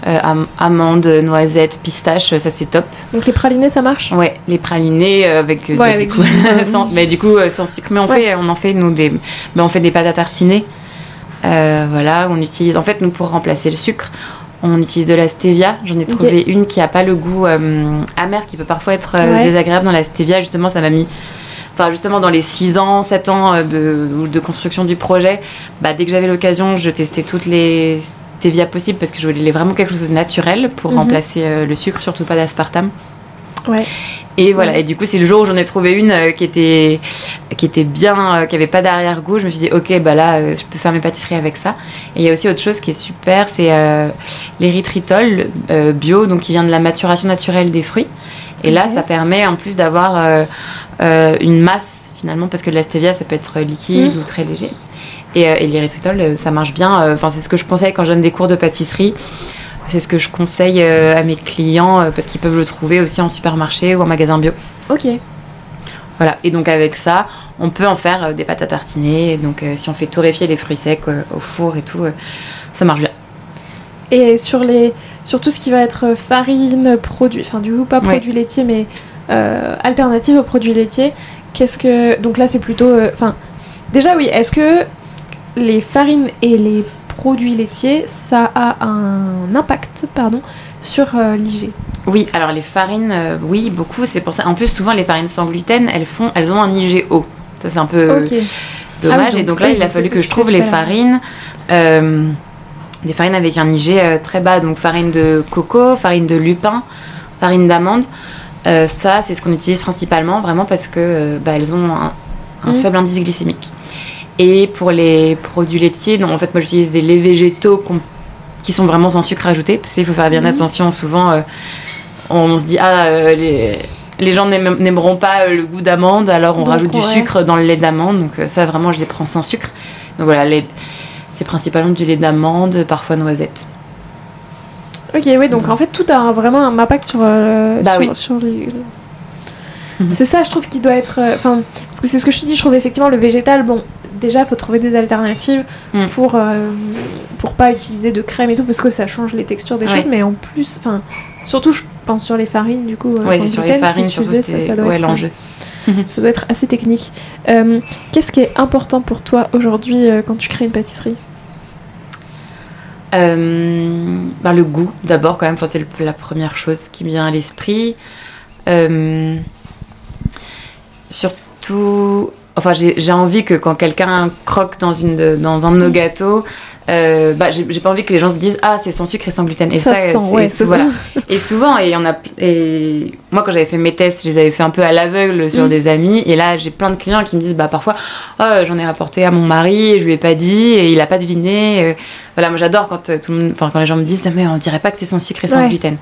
euh, am- amandes, noisettes, pistaches, ça c'est top. Donc les pralinés ça marche? Ouais, les pralinés euh, avec, euh, Ouais, bah, avec du coup, sans, mais du coup sans sucre. Mais on Ouais. fait, on en fait nous des, ben, on fait des pâtes à tartiner. Euh, voilà, on utilise. En fait, nous pour remplacer le sucre, on utilise de la stevia. J'en ai trouvé une qui a pas le goût euh, amer, qui peut parfois être Ouais. désagréable dans la stevia. Justement, ça m'a mis. Enfin, justement, dans les 6 ans, 7 ans de, de construction du projet, bah, dès que j'avais l'occasion, je testais toutes les stevia possibles parce que je voulais vraiment quelque chose de naturel pour Mhm. remplacer euh, le sucre, surtout pas d'aspartame. Ouais. Et voilà, Ouais. et du coup, c'est le jour où j'en ai trouvé une euh, qui était qui était bien, euh, qui avait pas d'arrière-goût. Je me suis dit, ok, bah là, euh, je peux faire mes pâtisseries avec ça. Et il y a aussi autre chose qui est super, c'est l'érythritol bio, donc qui vient de la maturation naturelle des fruits. Et là, ça permet en plus d'avoir une masse finalement, parce que de la stevia, ça peut être liquide Mm. ou très léger. Et, euh, et l'érythritol, euh, ça marche bien. euh, Enfin, c'est ce que je conseille quand je donne des cours de pâtisserie. C'est ce que je conseille euh, à mes clients parce qu'ils peuvent le trouver aussi en supermarché ou en magasin bio. Ok. Voilà, et donc avec ça, on peut en faire des pâtes à tartiner. Donc si on fait torréfier les fruits secs au four et tout, ça marche bien. Et sur les, sur tout ce qui va être farine, produit, enfin du coup pas Ouais. produits laitiers, mais euh, alternative aux produits laitiers, qu'est-ce que, donc là c'est plutôt, euh, enfin, déjà oui, est-ce que les farines et les produits laitiers, ça a un impact, pardon, sur euh, l'IG Oui, alors les farines, euh, oui, beaucoup. C'est pour ça. En plus, souvent les farines sans gluten, elles font, elles ont un IGO. Ça c'est un peu dommage. Ah oui, et donc, là, oui, il a fallu que je trouve les farines. euh, des farines avec un IG très bas, donc farine de coco, farine de lupin, farine d'amande. Euh, ça, c'est ce qu'on utilise principalement, vraiment parce que euh, bah, elles ont un, un Mm. faible indice glycémique. Et pour les produits laitiers, non, en fait, moi j'utilise des laits végétaux qui sont vraiment sans sucre ajouté, parce qu'il faut faire bien Mhm. attention. Souvent, euh, on se dit, ah, euh, les, les gens n'aimeront pas le goût d'amande, alors on Donc, rajoute du sucre dans le lait d'amande. Donc, ça, vraiment, je les prends sans sucre. Donc voilà, les- c'est principalement du lait d'amande, parfois noisette. Ok, oui, donc en fait tout a vraiment un impact sur, euh, Bah sur, oui. sur les- Mhm. C'est ça, je trouve, qui doit être. euh, Enfin, parce que c'est ce que je te dis, je trouve effectivement le végétal, bon, déjà, faut trouver des alternatives Mm. pour, euh, pour pas utiliser de crème et tout, parce que ça change les textures des Ouais. choses, mais en plus, enfin, Surtout, je pense sur les farines, du coup. Oui, sur les farines, surtout, c'est ouais, l'enjeu. ça doit être assez technique. Qu'est-ce qui est important pour toi aujourd'hui quand tu crées une pâtisserie? Euh, ben, le goût, d'abord, quand même, c'est la première chose qui me vient à l'esprit. Euh, surtout, enfin, j'ai envie que quand quelqu'un croque dans, une, dans un de nos gâteaux, euh, bah, j'ai pas envie que les gens se disent ah c'est sans sucre et sans gluten. Et ça, ça ouais, voilà. et souvent et on a et moi quand j'avais fait mes tests je les avais fait un peu à l'aveugle sur mm. des amis. Et là j'ai plein de clients qui me disent bah parfois oh, j'en ai apporté à mon mari et je lui ai pas dit et il a pas deviné. Euh, voilà moi j'adore quand euh, tout le monde quand les gens me disent mais on dirait pas que c'est sans sucre et sans gluten.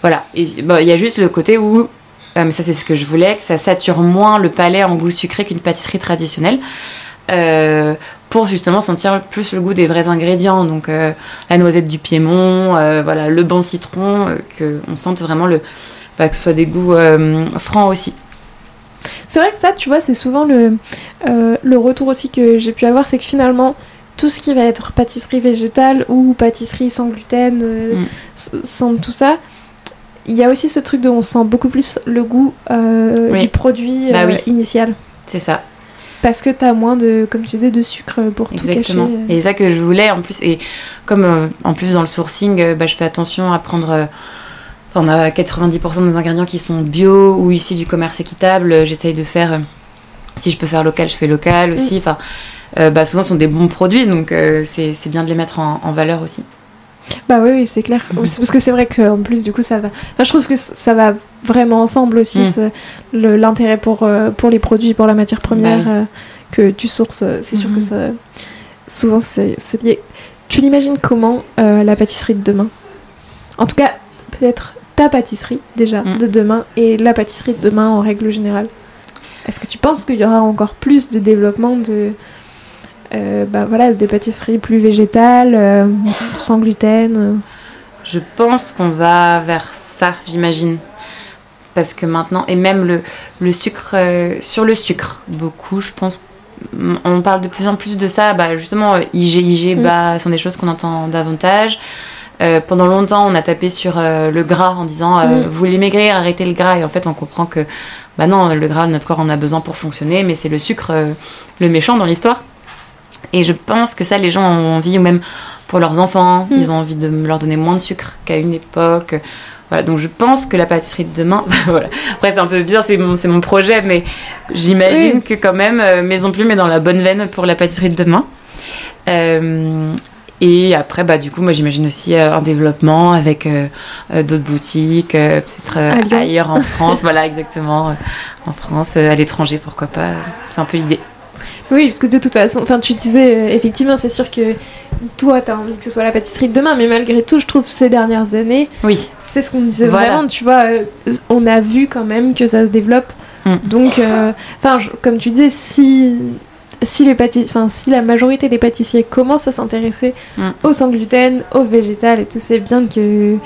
Voilà. Bah, il y a juste le côté où mais ça c'est ce que je voulais que ça sature moins le palais en goût sucré qu'une pâtisserie traditionnelle. Euh, pour justement sentir plus le goût des vrais ingrédients. Donc euh, la noisette du Piémont, euh, voilà, le bon citron, que on sente vraiment le, bah, que ce soit des goûts francs aussi. C'est vrai que ça, tu vois, c'est souvent le, le retour aussi que j'ai pu avoir, c'est que finalement, tout ce qui va être pâtisserie végétale ou pâtisserie sans gluten, mm. sans tout ça, il y a aussi ce truc de on sent beaucoup plus le goût du produit bah oui. initial. C'est ça. Parce que tu as moins de, comme je disais, de sucre pour tout cacher. Et ça que je voulais en plus. Et comme euh, en plus dans le sourcing, euh, bah, je fais attention à prendre. Euh, on a 90% de nos ingrédients qui sont bio ou ici du commerce équitable. J'essaye de faire. si je peux faire local, je fais local mm. aussi. Enfin, bah, souvent, ce sont des bons produits, donc c'est bien de les mettre en, en valeur aussi. Bah oui, oui c'est clair. Parce que c'est vrai qu'en plus, du coup, ça va. Enfin, je trouve que ça va vraiment ensemble aussi, mm. l'intérêt pour, euh, pour les produits, pour la matière première bah euh, que tu sources. Euh, c'est sûr que mm-hmm. ça. Souvent, c'est lié. Tu l'imagines comment la pâtisserie de demain? En tout cas, peut-être ta pâtisserie déjà mm. de demain et la pâtisserie de demain en règle générale. Est-ce que tu penses qu'il y aura encore plus de développement de euh, bah, voilà, des pâtisseries plus végétales, euh, sans gluten Je pense qu'on va vers ça, j'imagine. Parce que maintenant, et même le, le sucre, euh, sur le sucre, beaucoup, je pense on parle de plus en plus de ça. Bah, justement, IG, IG, mm. bah, sont des choses qu'on entend davantage. pendant longtemps, on a tapé sur le gras en disant mm. vous voulez maigrir, arrêtez le gras. Et en fait, on comprend que bah non, le gras, notre corps en a besoin pour fonctionner, mais c'est le sucre, le méchant dans l'histoire. Et je pense que ça, les gens ont envie, ou même pour leurs enfants, mm. ils ont envie de leur donner moins de sucre qu'à une époque. Voilà, donc je pense que la pâtisserie de demain, voilà. Après c'est un peu bien, c'est mon, mon projet, mais j'imagine que quand même euh, Maison Plume est dans la bonne veine pour la pâtisserie de demain. Euh, et après, bah, du coup, moi j'imagine aussi euh, un développement avec d'autres boutiques, peut-être ailleurs en France, voilà exactement, en France, à l'étranger, pourquoi pas. C'est un peu l'idée. Oui, parce que de toute façon, enfin, tu disais, euh, effectivement, c'est sûr que toi, tu as envie que ce soit la pâtisserie de demain, mais malgré tout, je trouve ces dernières années, oui. c'est ce qu'on disait vraiment, tu vois, euh, on a vu quand même que ça se développe. Mm. Donc, euh, enfin, comme tu disais, si si, les enfin, si la majorité des pâtissiers commencent à s'intéresser mm. au sans gluten, au végétal et tout, c'est bien qu'il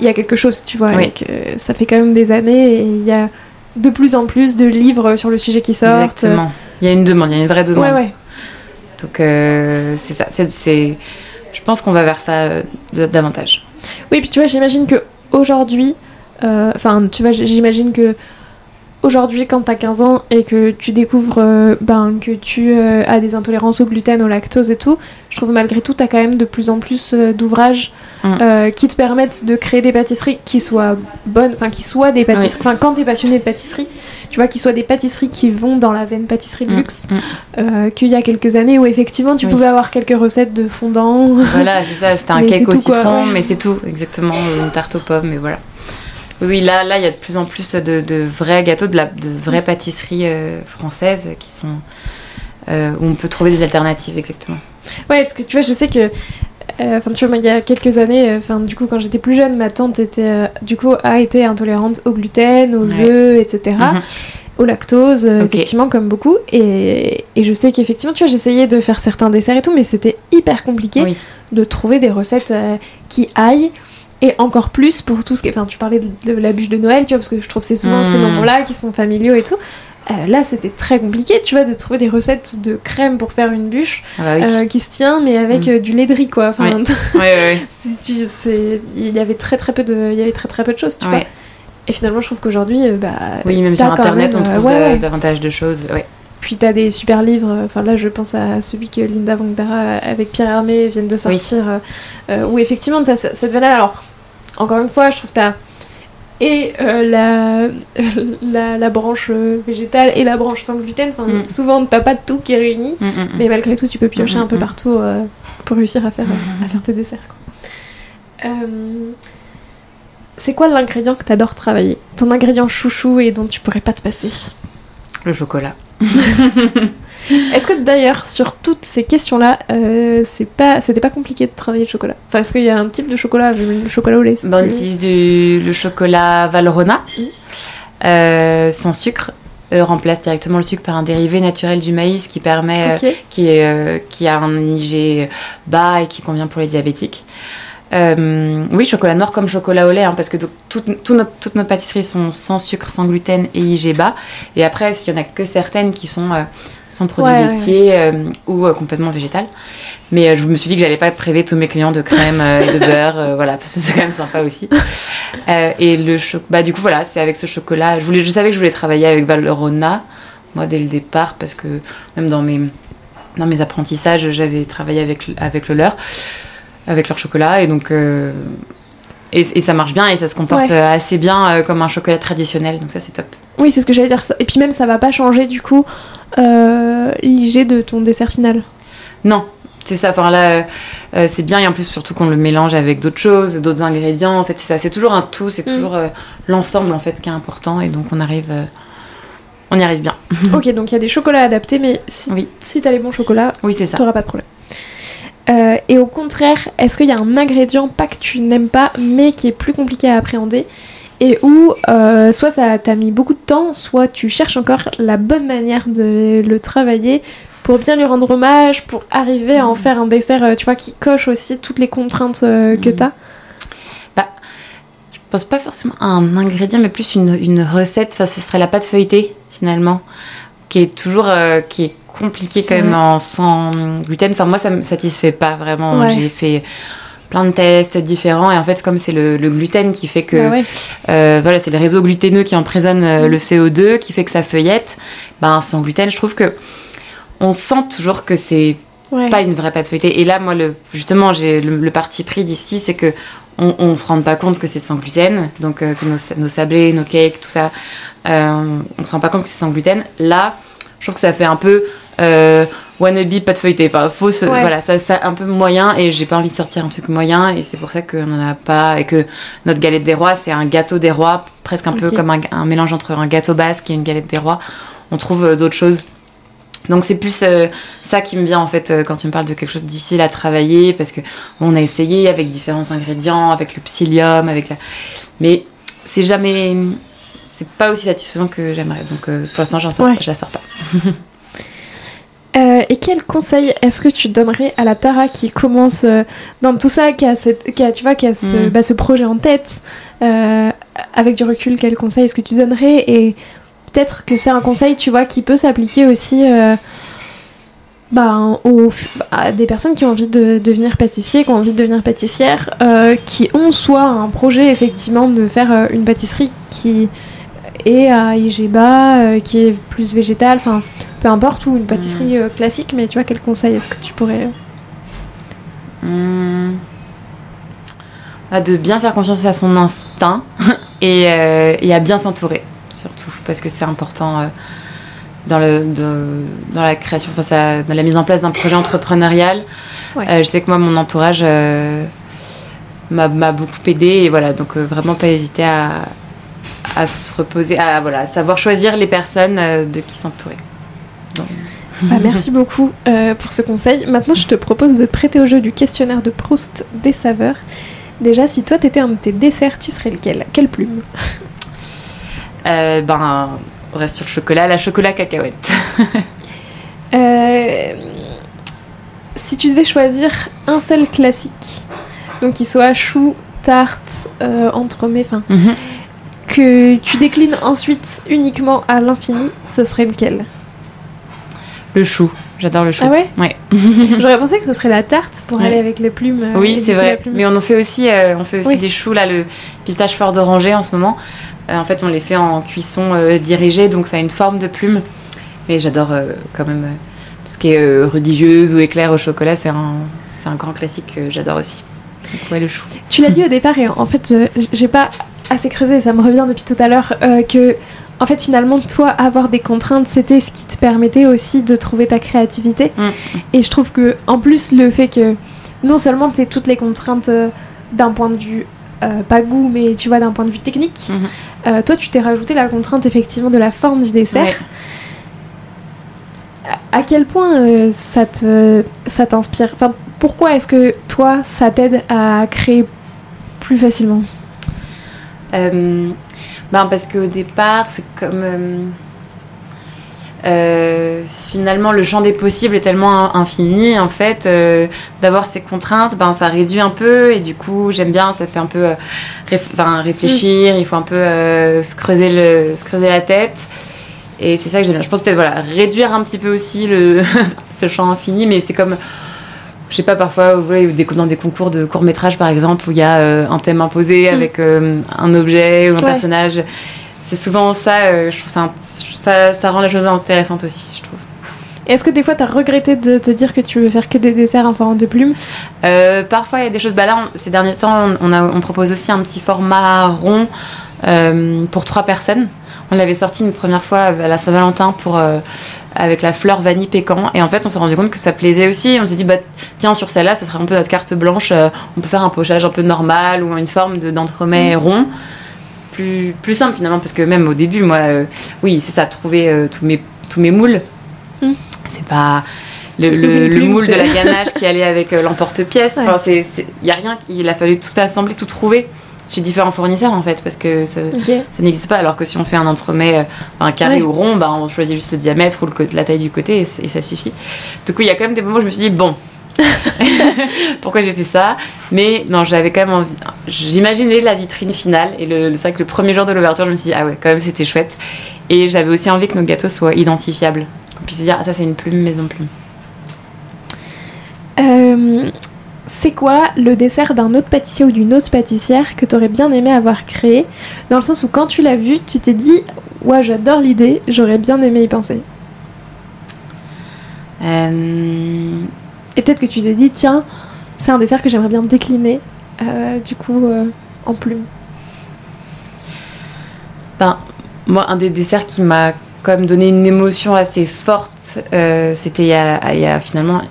y a quelque chose, tu vois, et que ça fait quand même des années et il y a de plus en plus de livres sur le sujet qui sortent. Exactement. Il y a une demande, il y a une vraie demande. Ouais, ouais. Donc euh, c'est ça. C'est, je pense qu'on va vers ça euh, davantage. Oui, puis tu vois, j'imagine que aujourd'hui, euh, enfin, tu vois, j'imagine que aujourd'hui, quand tu as 15 ans et que tu découvres euh, ben, que tu euh, as des intolérances au gluten, au lactose et tout, je trouve malgré tout, tu as quand même de plus en plus euh, d'ouvrages mm. qui te permettent de créer des pâtisseries qui soient bonnes, enfin, qui soient des pâtisseries. Enfin, quand tu es passionné de pâtisserie, tu vois, qui soient des pâtisseries qui vont dans la veine pâtisserie de mm. luxe, mm. qu'il y a quelques années où effectivement tu pouvais avoir quelques recettes de fondant. Voilà, c'est ça, c'était un cake au citron, mais c'est tout, exactement, une tarte aux pommes, mais voilà. Oui, là, là, il y a de plus en plus de, vrais gâteaux, de, la, de vraies pâtisseries euh, françaises qui sont euh, où on peut trouver des alternatives, exactement. Ouais, parce que tu vois, je sais que euh, Enfin, tu vois, il y a quelques années, enfin, du coup, quand j'étais plus jeune, ma tante était, du coup, a été intolérante au gluten, aux œufs, etc. Mhm. Au lactose, effectivement, comme beaucoup. Et, et je sais qu'effectivement, tu vois, j'essayais de faire certains desserts et tout, mais c'était hyper compliqué de trouver des recettes qui aillent et encore plus pour tout ce qui est. Enfin, tu parlais de, la bûche de Noël, tu vois, parce que je trouve que c'est souvent ces hmm. moments-là qui sont familiaux et tout. Euh, là, c'était très compliqué, tu vois, de trouver des recettes de crème pour faire une bûche ah bah qui se tient, mais avec mm. du lait de riz, quoi. Enfin, il y avait très très peu de, il y avait très très peu de choses, tu vois. Et finalement, je trouve qu'aujourd'hui, bah, oui, même sur internet, on trouve davantage de choses. Ouais. Puis tu as des super livres, enfin là je pense à celui que Linda Vangdara avec Pierre Hermé viennent de sortir, où effectivement tu as cette valeur. Alors, encore une fois, je trouve que tu as et euh, la, la, la, branche euh, végétale et la branche sans gluten. Enfin, mm. Souvent, t'as pas tout qui est réuni, mm, mm, mais malgré tout, tu peux piocher un peu partout euh, pour réussir à faire, à faire tes desserts. c'est quoi l'ingrédient que t'adores travailler? Ton ingrédient chouchou et dont tu pourrais pas te passer? Le chocolat. Est-ce que d'ailleurs, sur toutes ces questions-là, euh, c'est pas, c'était pas compliqué de travailler le chocolat? Enfin, est-ce qu'il y a un type de chocolat, le chocolat au lait ben, On utilise du, le chocolat Valrhona, mm. euh, sans sucre. Euh, remplace directement le sucre par un dérivé naturel du maïs qui permet, qui, est, qui a un IG bas et qui convient pour les diabétiques. oui, chocolat noir comme chocolat au lait, hein, parce que tout, notre, toutes nos pâtisseries sont sans sucre, sans gluten et IG bas. Et après, il y en a que certaines qui sont sans produits laitiers euh, ou euh, complètement végétal. Mais euh, je me suis dit que j'allais pas priver tous mes clients de crème et de beurre, voilà, parce que c'est quand même sympa aussi. et le bah du coup voilà, c'est avec ce chocolat. Je voulais, je savais que je voulais travailler avec Valrhona, moi dès le départ, parce que même dans mes dans mes apprentissages, j'avais travaillé avec avec le leur, avec leur chocolat, et donc et, et, ça marche bien et ça se comporte assez bien comme un chocolat traditionnel, donc ça c'est top. Oui, c'est ce que j'allais dire. Et puis même ça va pas changer du coup euh, l'IG de ton dessert final. Non, c'est ça. Enfin là, euh, c'est bien et en plus surtout qu'on le mélange avec d'autres choses, d'autres ingrédients. En fait, c'est ça. C'est toujours un tout. C'est mm. toujours euh, l'ensemble en fait qui est important et donc on arrive. on y arrive bien. ok, donc il y a des chocolats adaptés, mais si, oui. si tu as les bons chocolats, oui, c'est ça. pas de problème. Et au contraire, est-ce qu'il y a un ingrédient pas que tu n'aimes pas, mais qui est plus compliqué à appréhender et où euh, soit ça t'a mis beaucoup de temps, soit tu cherches encore la bonne manière de le travailler pour bien lui rendre hommage, pour arriver à en faire un dessert, euh, tu vois, qui coche aussi toutes les contraintes euh, que mm. tu as Bah, je pense pas forcément à un ingrédient, mais plus une, recette. Enfin, ce serait la pâte feuilletée, finalement, qui est toujours qui est compliquée quand même en, sans gluten. Enfin, moi, ça me satisfait pas vraiment. J'ai fait plein de tests différents. Et en fait comme c'est le, gluten qui fait que bah euh, voilà c'est les réseaux gluténeux qui emprisonnent euh, le CO2 qui fait que ça feuillette ben sans gluten je trouve que on sent toujours que c'est pas une vraie pâte feuilletée. Et là moi le, justement j'ai le, parti pris d'ici c'est que on, on se rend pas compte que c'est sans gluten. Donc euh, que nos, nos, sablés nos cakes tout ça on se rend pas compte que c'est sans gluten. Là je trouve que ça fait un peu wannabe pas de feuilleté. Enfin, fausse, voilà, ça, ça un peu moyen et j'ai pas envie de sortir un truc moyen et c'est pour ça qu'on en a pas et que notre galette des rois, c'est un gâteau des rois, presque un peu comme un, mélange entre un gâteau basque et une galette des rois. On trouve euh, d'autres choses. Donc c'est plus euh, ça qui me vient en fait euh, quand tu me parles de quelque chose de difficile à travailler parce que on a essayé avec différents ingrédients, avec le psyllium, avec la... mais c'est jamais c'est pas aussi satisfaisant que j'aimerais. Donc pour l'instant j'en sors, je la sors pas. Euh, et quel conseil est-ce que tu donnerais à la Tara qui commence euh, dans tout ça, qui a, cette, qui a, tu vois, qui a ce, mm. bah, ce projet en tête euh, Avec du recul, quel conseil est-ce que tu donnerais Et peut-être que c'est un conseil, tu vois, qui peut s'appliquer aussi bah, aux, à des personnes qui ont envie de devenir pâtissier, qui ont envie de devenir pâtissière, qui ont soit un projet effectivement de faire une pâtisserie qui est à Igeba, qui est plus végétale, enfin peu importe, ou une pâtisserie hmm. euh, classique, mais tu vois, quel conseil est-ce que tu pourrais... Hmm. Bah, de bien faire confiance à son instinct euh, et, à bien s'entourer, surtout, parce que c'est important euh, dans, le, dans la création, enfin, ça, dans la mise en place d'un projet entrepreneurial. je sais que moi, mon entourage m'a beaucoup aidé, et voilà, donc vraiment pas hésiter à, à se reposer, à, voilà, à savoir choisir les personnes de qui s'entourer. Bah, merci beaucoup euh, pour ce conseil. Maintenant, je te propose de prêter au jeu du questionnaire de Proust des saveurs. Déjà, si toi, t'étais un de tes desserts, tu serais lequel? Quelle plume? Euh, Ben, on reste sur le chocolat, la chocolat cacahuète. euh, si tu devais choisir un seul classique, donc qui soit chou, tarte, entremets, enfin, mhm. que tu déclines ensuite uniquement à l'infini, ce serait lequel? Le chou. J'adore le chou. Ah ouais Ouais. J'aurais pensé que ce serait la tarte pour aller avec les plumes. euh, Oui, c'est vrai. Mais on en fait aussi, euh, on fait aussi Oui. des choux là, le pistache fleur d'oranger en ce moment. Euh, en fait, on les fait en cuisson dirigée, donc ça a une forme de plume. Mais j'adore quand même tout ce qui est religieuse ou éclair au chocolat. C'est un, un grand classique que j'adore aussi. Donc ouais, le chou. Tu l'as dit au départ et en fait, j'ai pas assez creusé, ça me revient depuis tout à l'heure, que en fait finalement toi avoir des contraintes c'était ce qui te permettait aussi de trouver ta créativité. Mm. Et je trouve que en plus le fait que non seulement tu toutes les contraintes euh, d'un point de vue euh, pas goût mais tu vois d'un point de vue technique, Mhm. euh, toi tu t'es rajouté la contrainte effectivement de la forme du dessert. Ouais. À- À quel point euh, ça te ça t'inspire? Enfin pourquoi est-ce que toi ça t'aide à créer plus facilement? Euh, ben parce qu'au départ, c'est comme. euh, euh, finalement, le champ des possibles est tellement infini, en fait, euh, d'avoir ces contraintes, ben, ça réduit un peu, et du coup, j'aime bien, ça fait un peu enfin, réfléchir, il faut un peu se, creuser le, se creuser la tête, et c'est ça que j'aime bien. Je pense peut-être, voilà, réduire un petit peu aussi le, ce champ infini, mais c'est comme je sais pas, parfois, ouais, dans des concours de court métrage, par exemple, où il y a euh, un thème imposé Mm. avec euh, un objet ou un Ouais. personnage. C'est souvent ça, euh, je trouve ça, ça, ça rend la chose intéressante aussi, je trouve. Est-ce que des fois t'as regretté de te dire que tu veux faire que des desserts en forme de plume parfois, il y a des choses. Bah là, on- ces derniers temps, on, a, on propose aussi un petit format rond pour trois personnes. On l'avait sorti une première fois à la Saint-Valentin pour avec la fleur vanille pécan. Et en fait, on s'est rendu compte que ça plaisait aussi. On s'est dit, bah tiens, sur celle-là, ce serait un peu notre carte blanche. euh, on peut faire un pochage un peu normal ou une forme de- d'entremet rond. Plus, plus simple finalement, parce que même au début, moi, euh, oui, c'est ça, trouver euh, tous, mes, tous mes moules. Mm. C'est pas le, le- moule de la ganache qui allait avec euh, l'emporte-pièce. Ouais. Enfin, c'est, c'est- y a rien. Il a fallu tout assembler, tout trouver chez différents fournisseurs en fait, parce que ça, n'existe pas. Alors que si on fait un entremet, euh, un carré ou rond, bah, on choisit juste le diamètre ou le la taille du côté et, ça suffit. Du coup, il y a quand même des moments où je me suis dit bon. Pourquoi j'ai fait ça? Mais non, j'avais quand même envie. J'imaginais la vitrine finale et le, le- c'est vrai que le premier jour de l'ouverture, je me suis dit ah ouais, quand même c'était chouette. Et j'avais aussi envie que nos gâteaux soient identifiables. Qu'on puisse se dire ah ça c'est une plume, maison plume. Euh, c'est quoi le dessert d'un autre pâtissier ou d'une autre pâtissière que t'aurais bien aimé avoir créé? Dans le sens où quand tu l'as vu, tu t'es dit Ouais, j'adore l'idée, j'aurais bien aimé y penser. Euh, Et peut-être que tu t'es dit Tiens, c'est un dessert que j'aimerais bien décliner, euh, du coup, euh, en plume. Ben, moi, un des desserts qui m'a quand même donné une émotion assez forte, c'était il y a finalement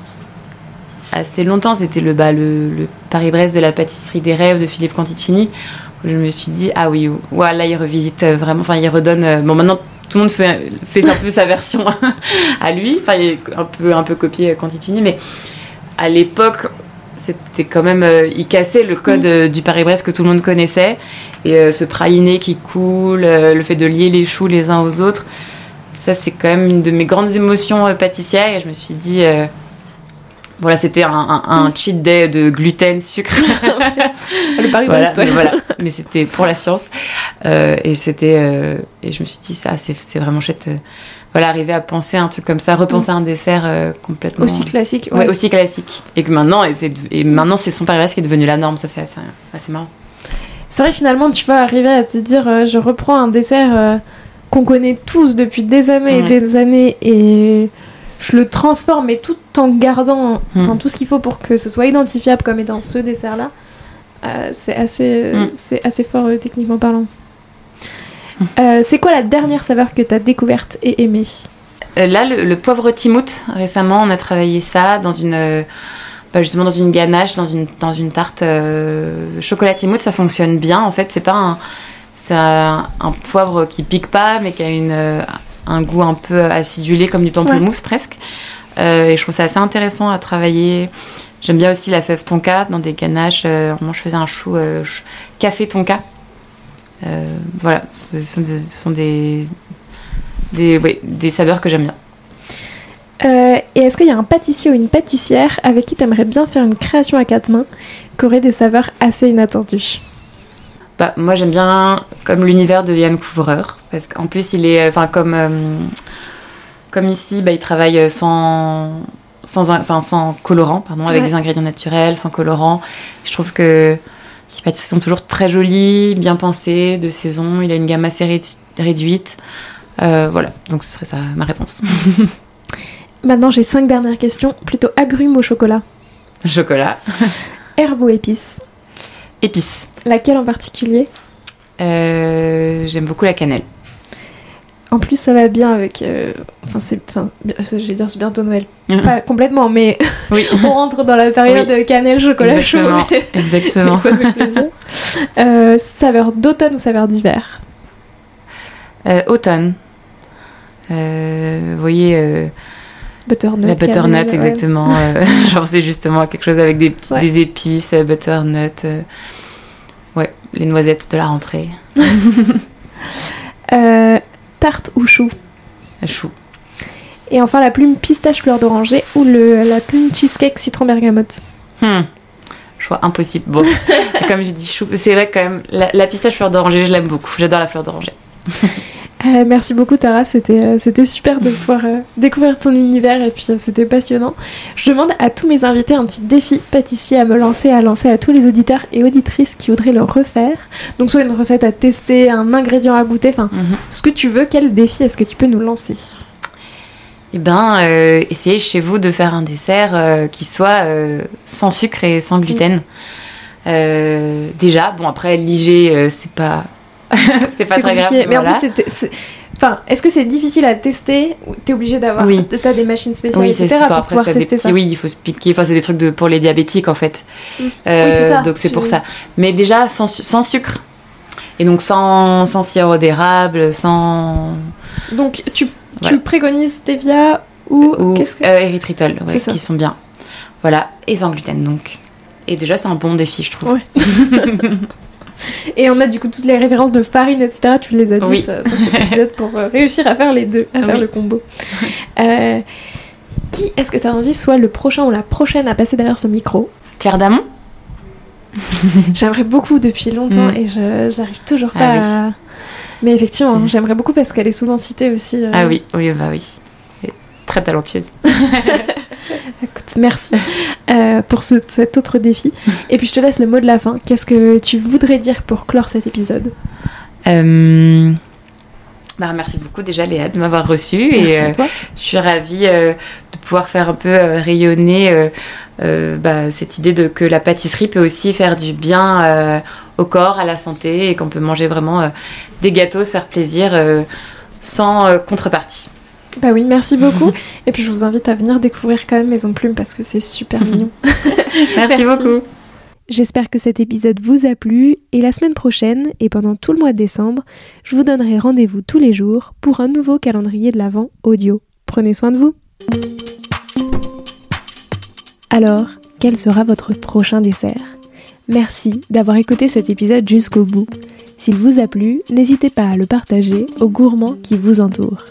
assez longtemps, c'était le, bah, le, le Paris-Brest de la pâtisserie des rêves de Philippe Canticini, où je me suis dit, ah oui, voilà, il revisite euh, vraiment, enfin, il redonne. euh, bon, maintenant, tout le monde fait, fait un peu sa version à lui, enfin, il est un peu, un peu copié euh, Canticini, mais à l'époque, c'était quand même. euh, il cassait le code euh, du Paris-Brest que tout le monde connaissait. Et euh, ce praliné qui coule, le fait de lier les choux les uns aux autres, ça c'est quand même une de mes grandes émotions pâtissières. Et je me suis dit, voilà, c'était un, un- un cheat day de gluten, sucre. Le Paris voilà, mais, voilà. mais c'était pour la science. Euh, et c'était, euh, et je me suis dit, ça c'est vraiment chouette. euh, voilà, arriver à penser un truc comme ça, repenser un dessert euh, complètement. Aussi classique. Ouais, ouais. aussi classique. Et que maintenant, et, maintenant c'est son Paris-Brest qui est devenu la norme. Ça, c'est assez, assez marrant. C'est vrai que finalement, tu vas arriver à te dire Je reprends un dessert qu'on connaît tous depuis des années et des années et je le transforme, mais tout en gardant Mm. enfin, tout ce qu'il faut pour que ce soit identifiable comme étant ce dessert-là. Euh, c'est assez, euh, Mm. c'est assez fort euh, techniquement parlant. Euh, c'est quoi la dernière saveur que tu as découverte et aimée? Là, le, le poivre timout, récemment, on a travaillé ça dans une, bah, justement dans une ganache, dans une, dans une tarte chocolat timout. Ça fonctionne bien. En fait, c'est pas un, c'est un, un poivre qui pique pas, mais qui a une, un goût un peu acidulé, comme du pamplemousse presque. Euh, et je trouve ça assez intéressant à travailler. J'aime bien aussi la fève tonka dans des ganaches. Euh, moi, je faisais un chou euh, café tonka. Euh, voilà, ce sont des, ce sont des, des, ouais, des saveurs que j'aime bien. Et est-ce qu'il y a un pâtissier ou une pâtissière avec qui tu aimerais bien faire une création à quatre mains qui aurait des saveurs assez inattendues? Bah, moi j'aime bien comme l'univers de Yann Couvreur parce qu'en plus il est, enfin comme comme ici, bah, il travaille sans sans, enfin, sans colorant, pardon, avec des ingrédients naturels, sans colorant. Je trouve que ces pâtisseries sont toujours très jolies, bien pensées, de saison. Il a une gamme assez réduite. Euh, voilà, donc ce serait ça ma réponse. Maintenant, j'ai cinq dernières questions. Plutôt agrumes au chocolat? Chocolat. Herbe ou épice Épice. Laquelle en particulier? Euh, J'aime beaucoup la cannelle. En plus, ça va bien avec. Euh, enfin, c'est. Enfin, je vais dire, c'est bientôt Noël. Mhm. Pas complètement, mais oui. on rentre dans la période de cannelle, chocolat chaud. Exactement. ça fait plaisir. Euh, saveur d'automne ou saveur d'hiver? Euh, Automne. vous voyez. butternut. La butternut, exactement. genre, c'est justement quelque chose avec des, des épices, butternut. ouais, les noisettes de la rentrée. euh, tarte ou chou Chou. Et enfin la plume pistache fleur d'oranger ou le, la plume cheesecake citron bergamote hmm. Choix impossible. Bon, comme j'ai dit chou, c'est vrai quand même, la pistache fleur d'oranger, je l'aime beaucoup. J'adore la fleur d'oranger. Euh, merci beaucoup Tara, c'était euh, c'était super de pouvoir euh, découvrir ton univers et puis c'était passionnant. Je demande à tous mes invités un petit défi pâtissier à me lancer, à lancer à tous les auditeurs et auditrices qui voudraient le refaire. Donc soit une recette à tester, un ingrédient à goûter, enfin mhm. ce que tu veux. Quel défi est-ce que tu peux nous lancer? Eh ben, essayez chez vous de faire un dessert qui soit sans sucre et sans gluten. déjà, bon après l'IG, c'est pas c'est pas très grave. Mais en plus, c'est. Enfin, est-ce que c'est difficile à tester ou t'es obligé d'avoir oui. T'as des machines spéciales, oui, etc. pour pouvoir tester ça? Oui, il faut se piquer. Enfin, c'est des trucs de, pour les diabétiques en fait. Mm. Euh, oui, c'est ça. Donc c'est pour ça. Mais déjà sans, sans, sucre. Et donc sans, sans sirop d'érable, sans. Donc tu, tu préconises stevia ou, ou qu'est-ce que... euh, érythritol, ouais, qui sont bien. Voilà, et sans gluten donc. Et déjà c'est un bon défi, je trouve. Ouais. Et on a du coup toutes les références de farine, etc. Tu les as dites euh, dans cet épisode pour euh, réussir à faire les deux, à faire le combo. Euh, qui est-ce que tu as envie soit le prochain ou la prochaine à passer derrière ce micro? Claire Damon? J'aimerais beaucoup depuis longtemps mm. et je j'arrive toujours pas ah à... Mais effectivement, j'aimerais beaucoup parce qu'elle est souvent citée aussi. Ah oui, oui, bah oui. Très talentueuse. Écoute, merci euh, pour cet autre défi. Et puis je te laisse le mot de la fin. Qu'est-ce que tu voudrais dire pour clore cet épisode euh, bah, Merci beaucoup déjà Léa de m'avoir reçu. et, euh, Je suis ravie de pouvoir faire un peu rayonner bah, cette idée de que la pâtisserie peut aussi faire du bien au corps, à la santé et qu'on peut manger vraiment des gâteaux, se faire plaisir sans contrepartie. Bah oui, merci beaucoup. Et puis je vous invite à venir découvrir quand même Maison Plume parce que c'est super mignon. merci, beaucoup. J'espère que cet épisode vous a plu et la semaine prochaine et pendant tout le mois de décembre, je vous donnerai rendez-vous tous les jours pour un nouveau calendrier de l'Avent audio. Prenez soin de vous. Alors, quel sera votre prochain dessert? Merci d'avoir écouté cet épisode jusqu'au bout. S'il vous a plu, n'hésitez pas à le partager aux gourmands qui vous entourent.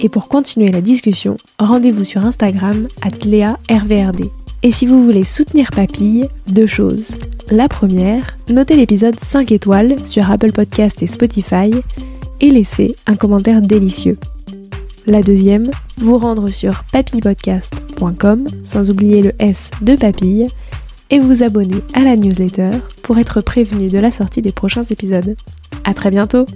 Et pour continuer la discussion, rendez-vous sur Instagram @léa_rvrd. Et si vous voulez soutenir Papille, deux choses. La première, notez l'épisode 5 étoiles sur Apple Podcast et Spotify et laissez un commentaire délicieux. La deuxième, vous rendre sur papillepodcast.com sans oublier le S de papille et vous abonner à la newsletter pour être prévenu de la sortie des prochains épisodes. À très bientôt!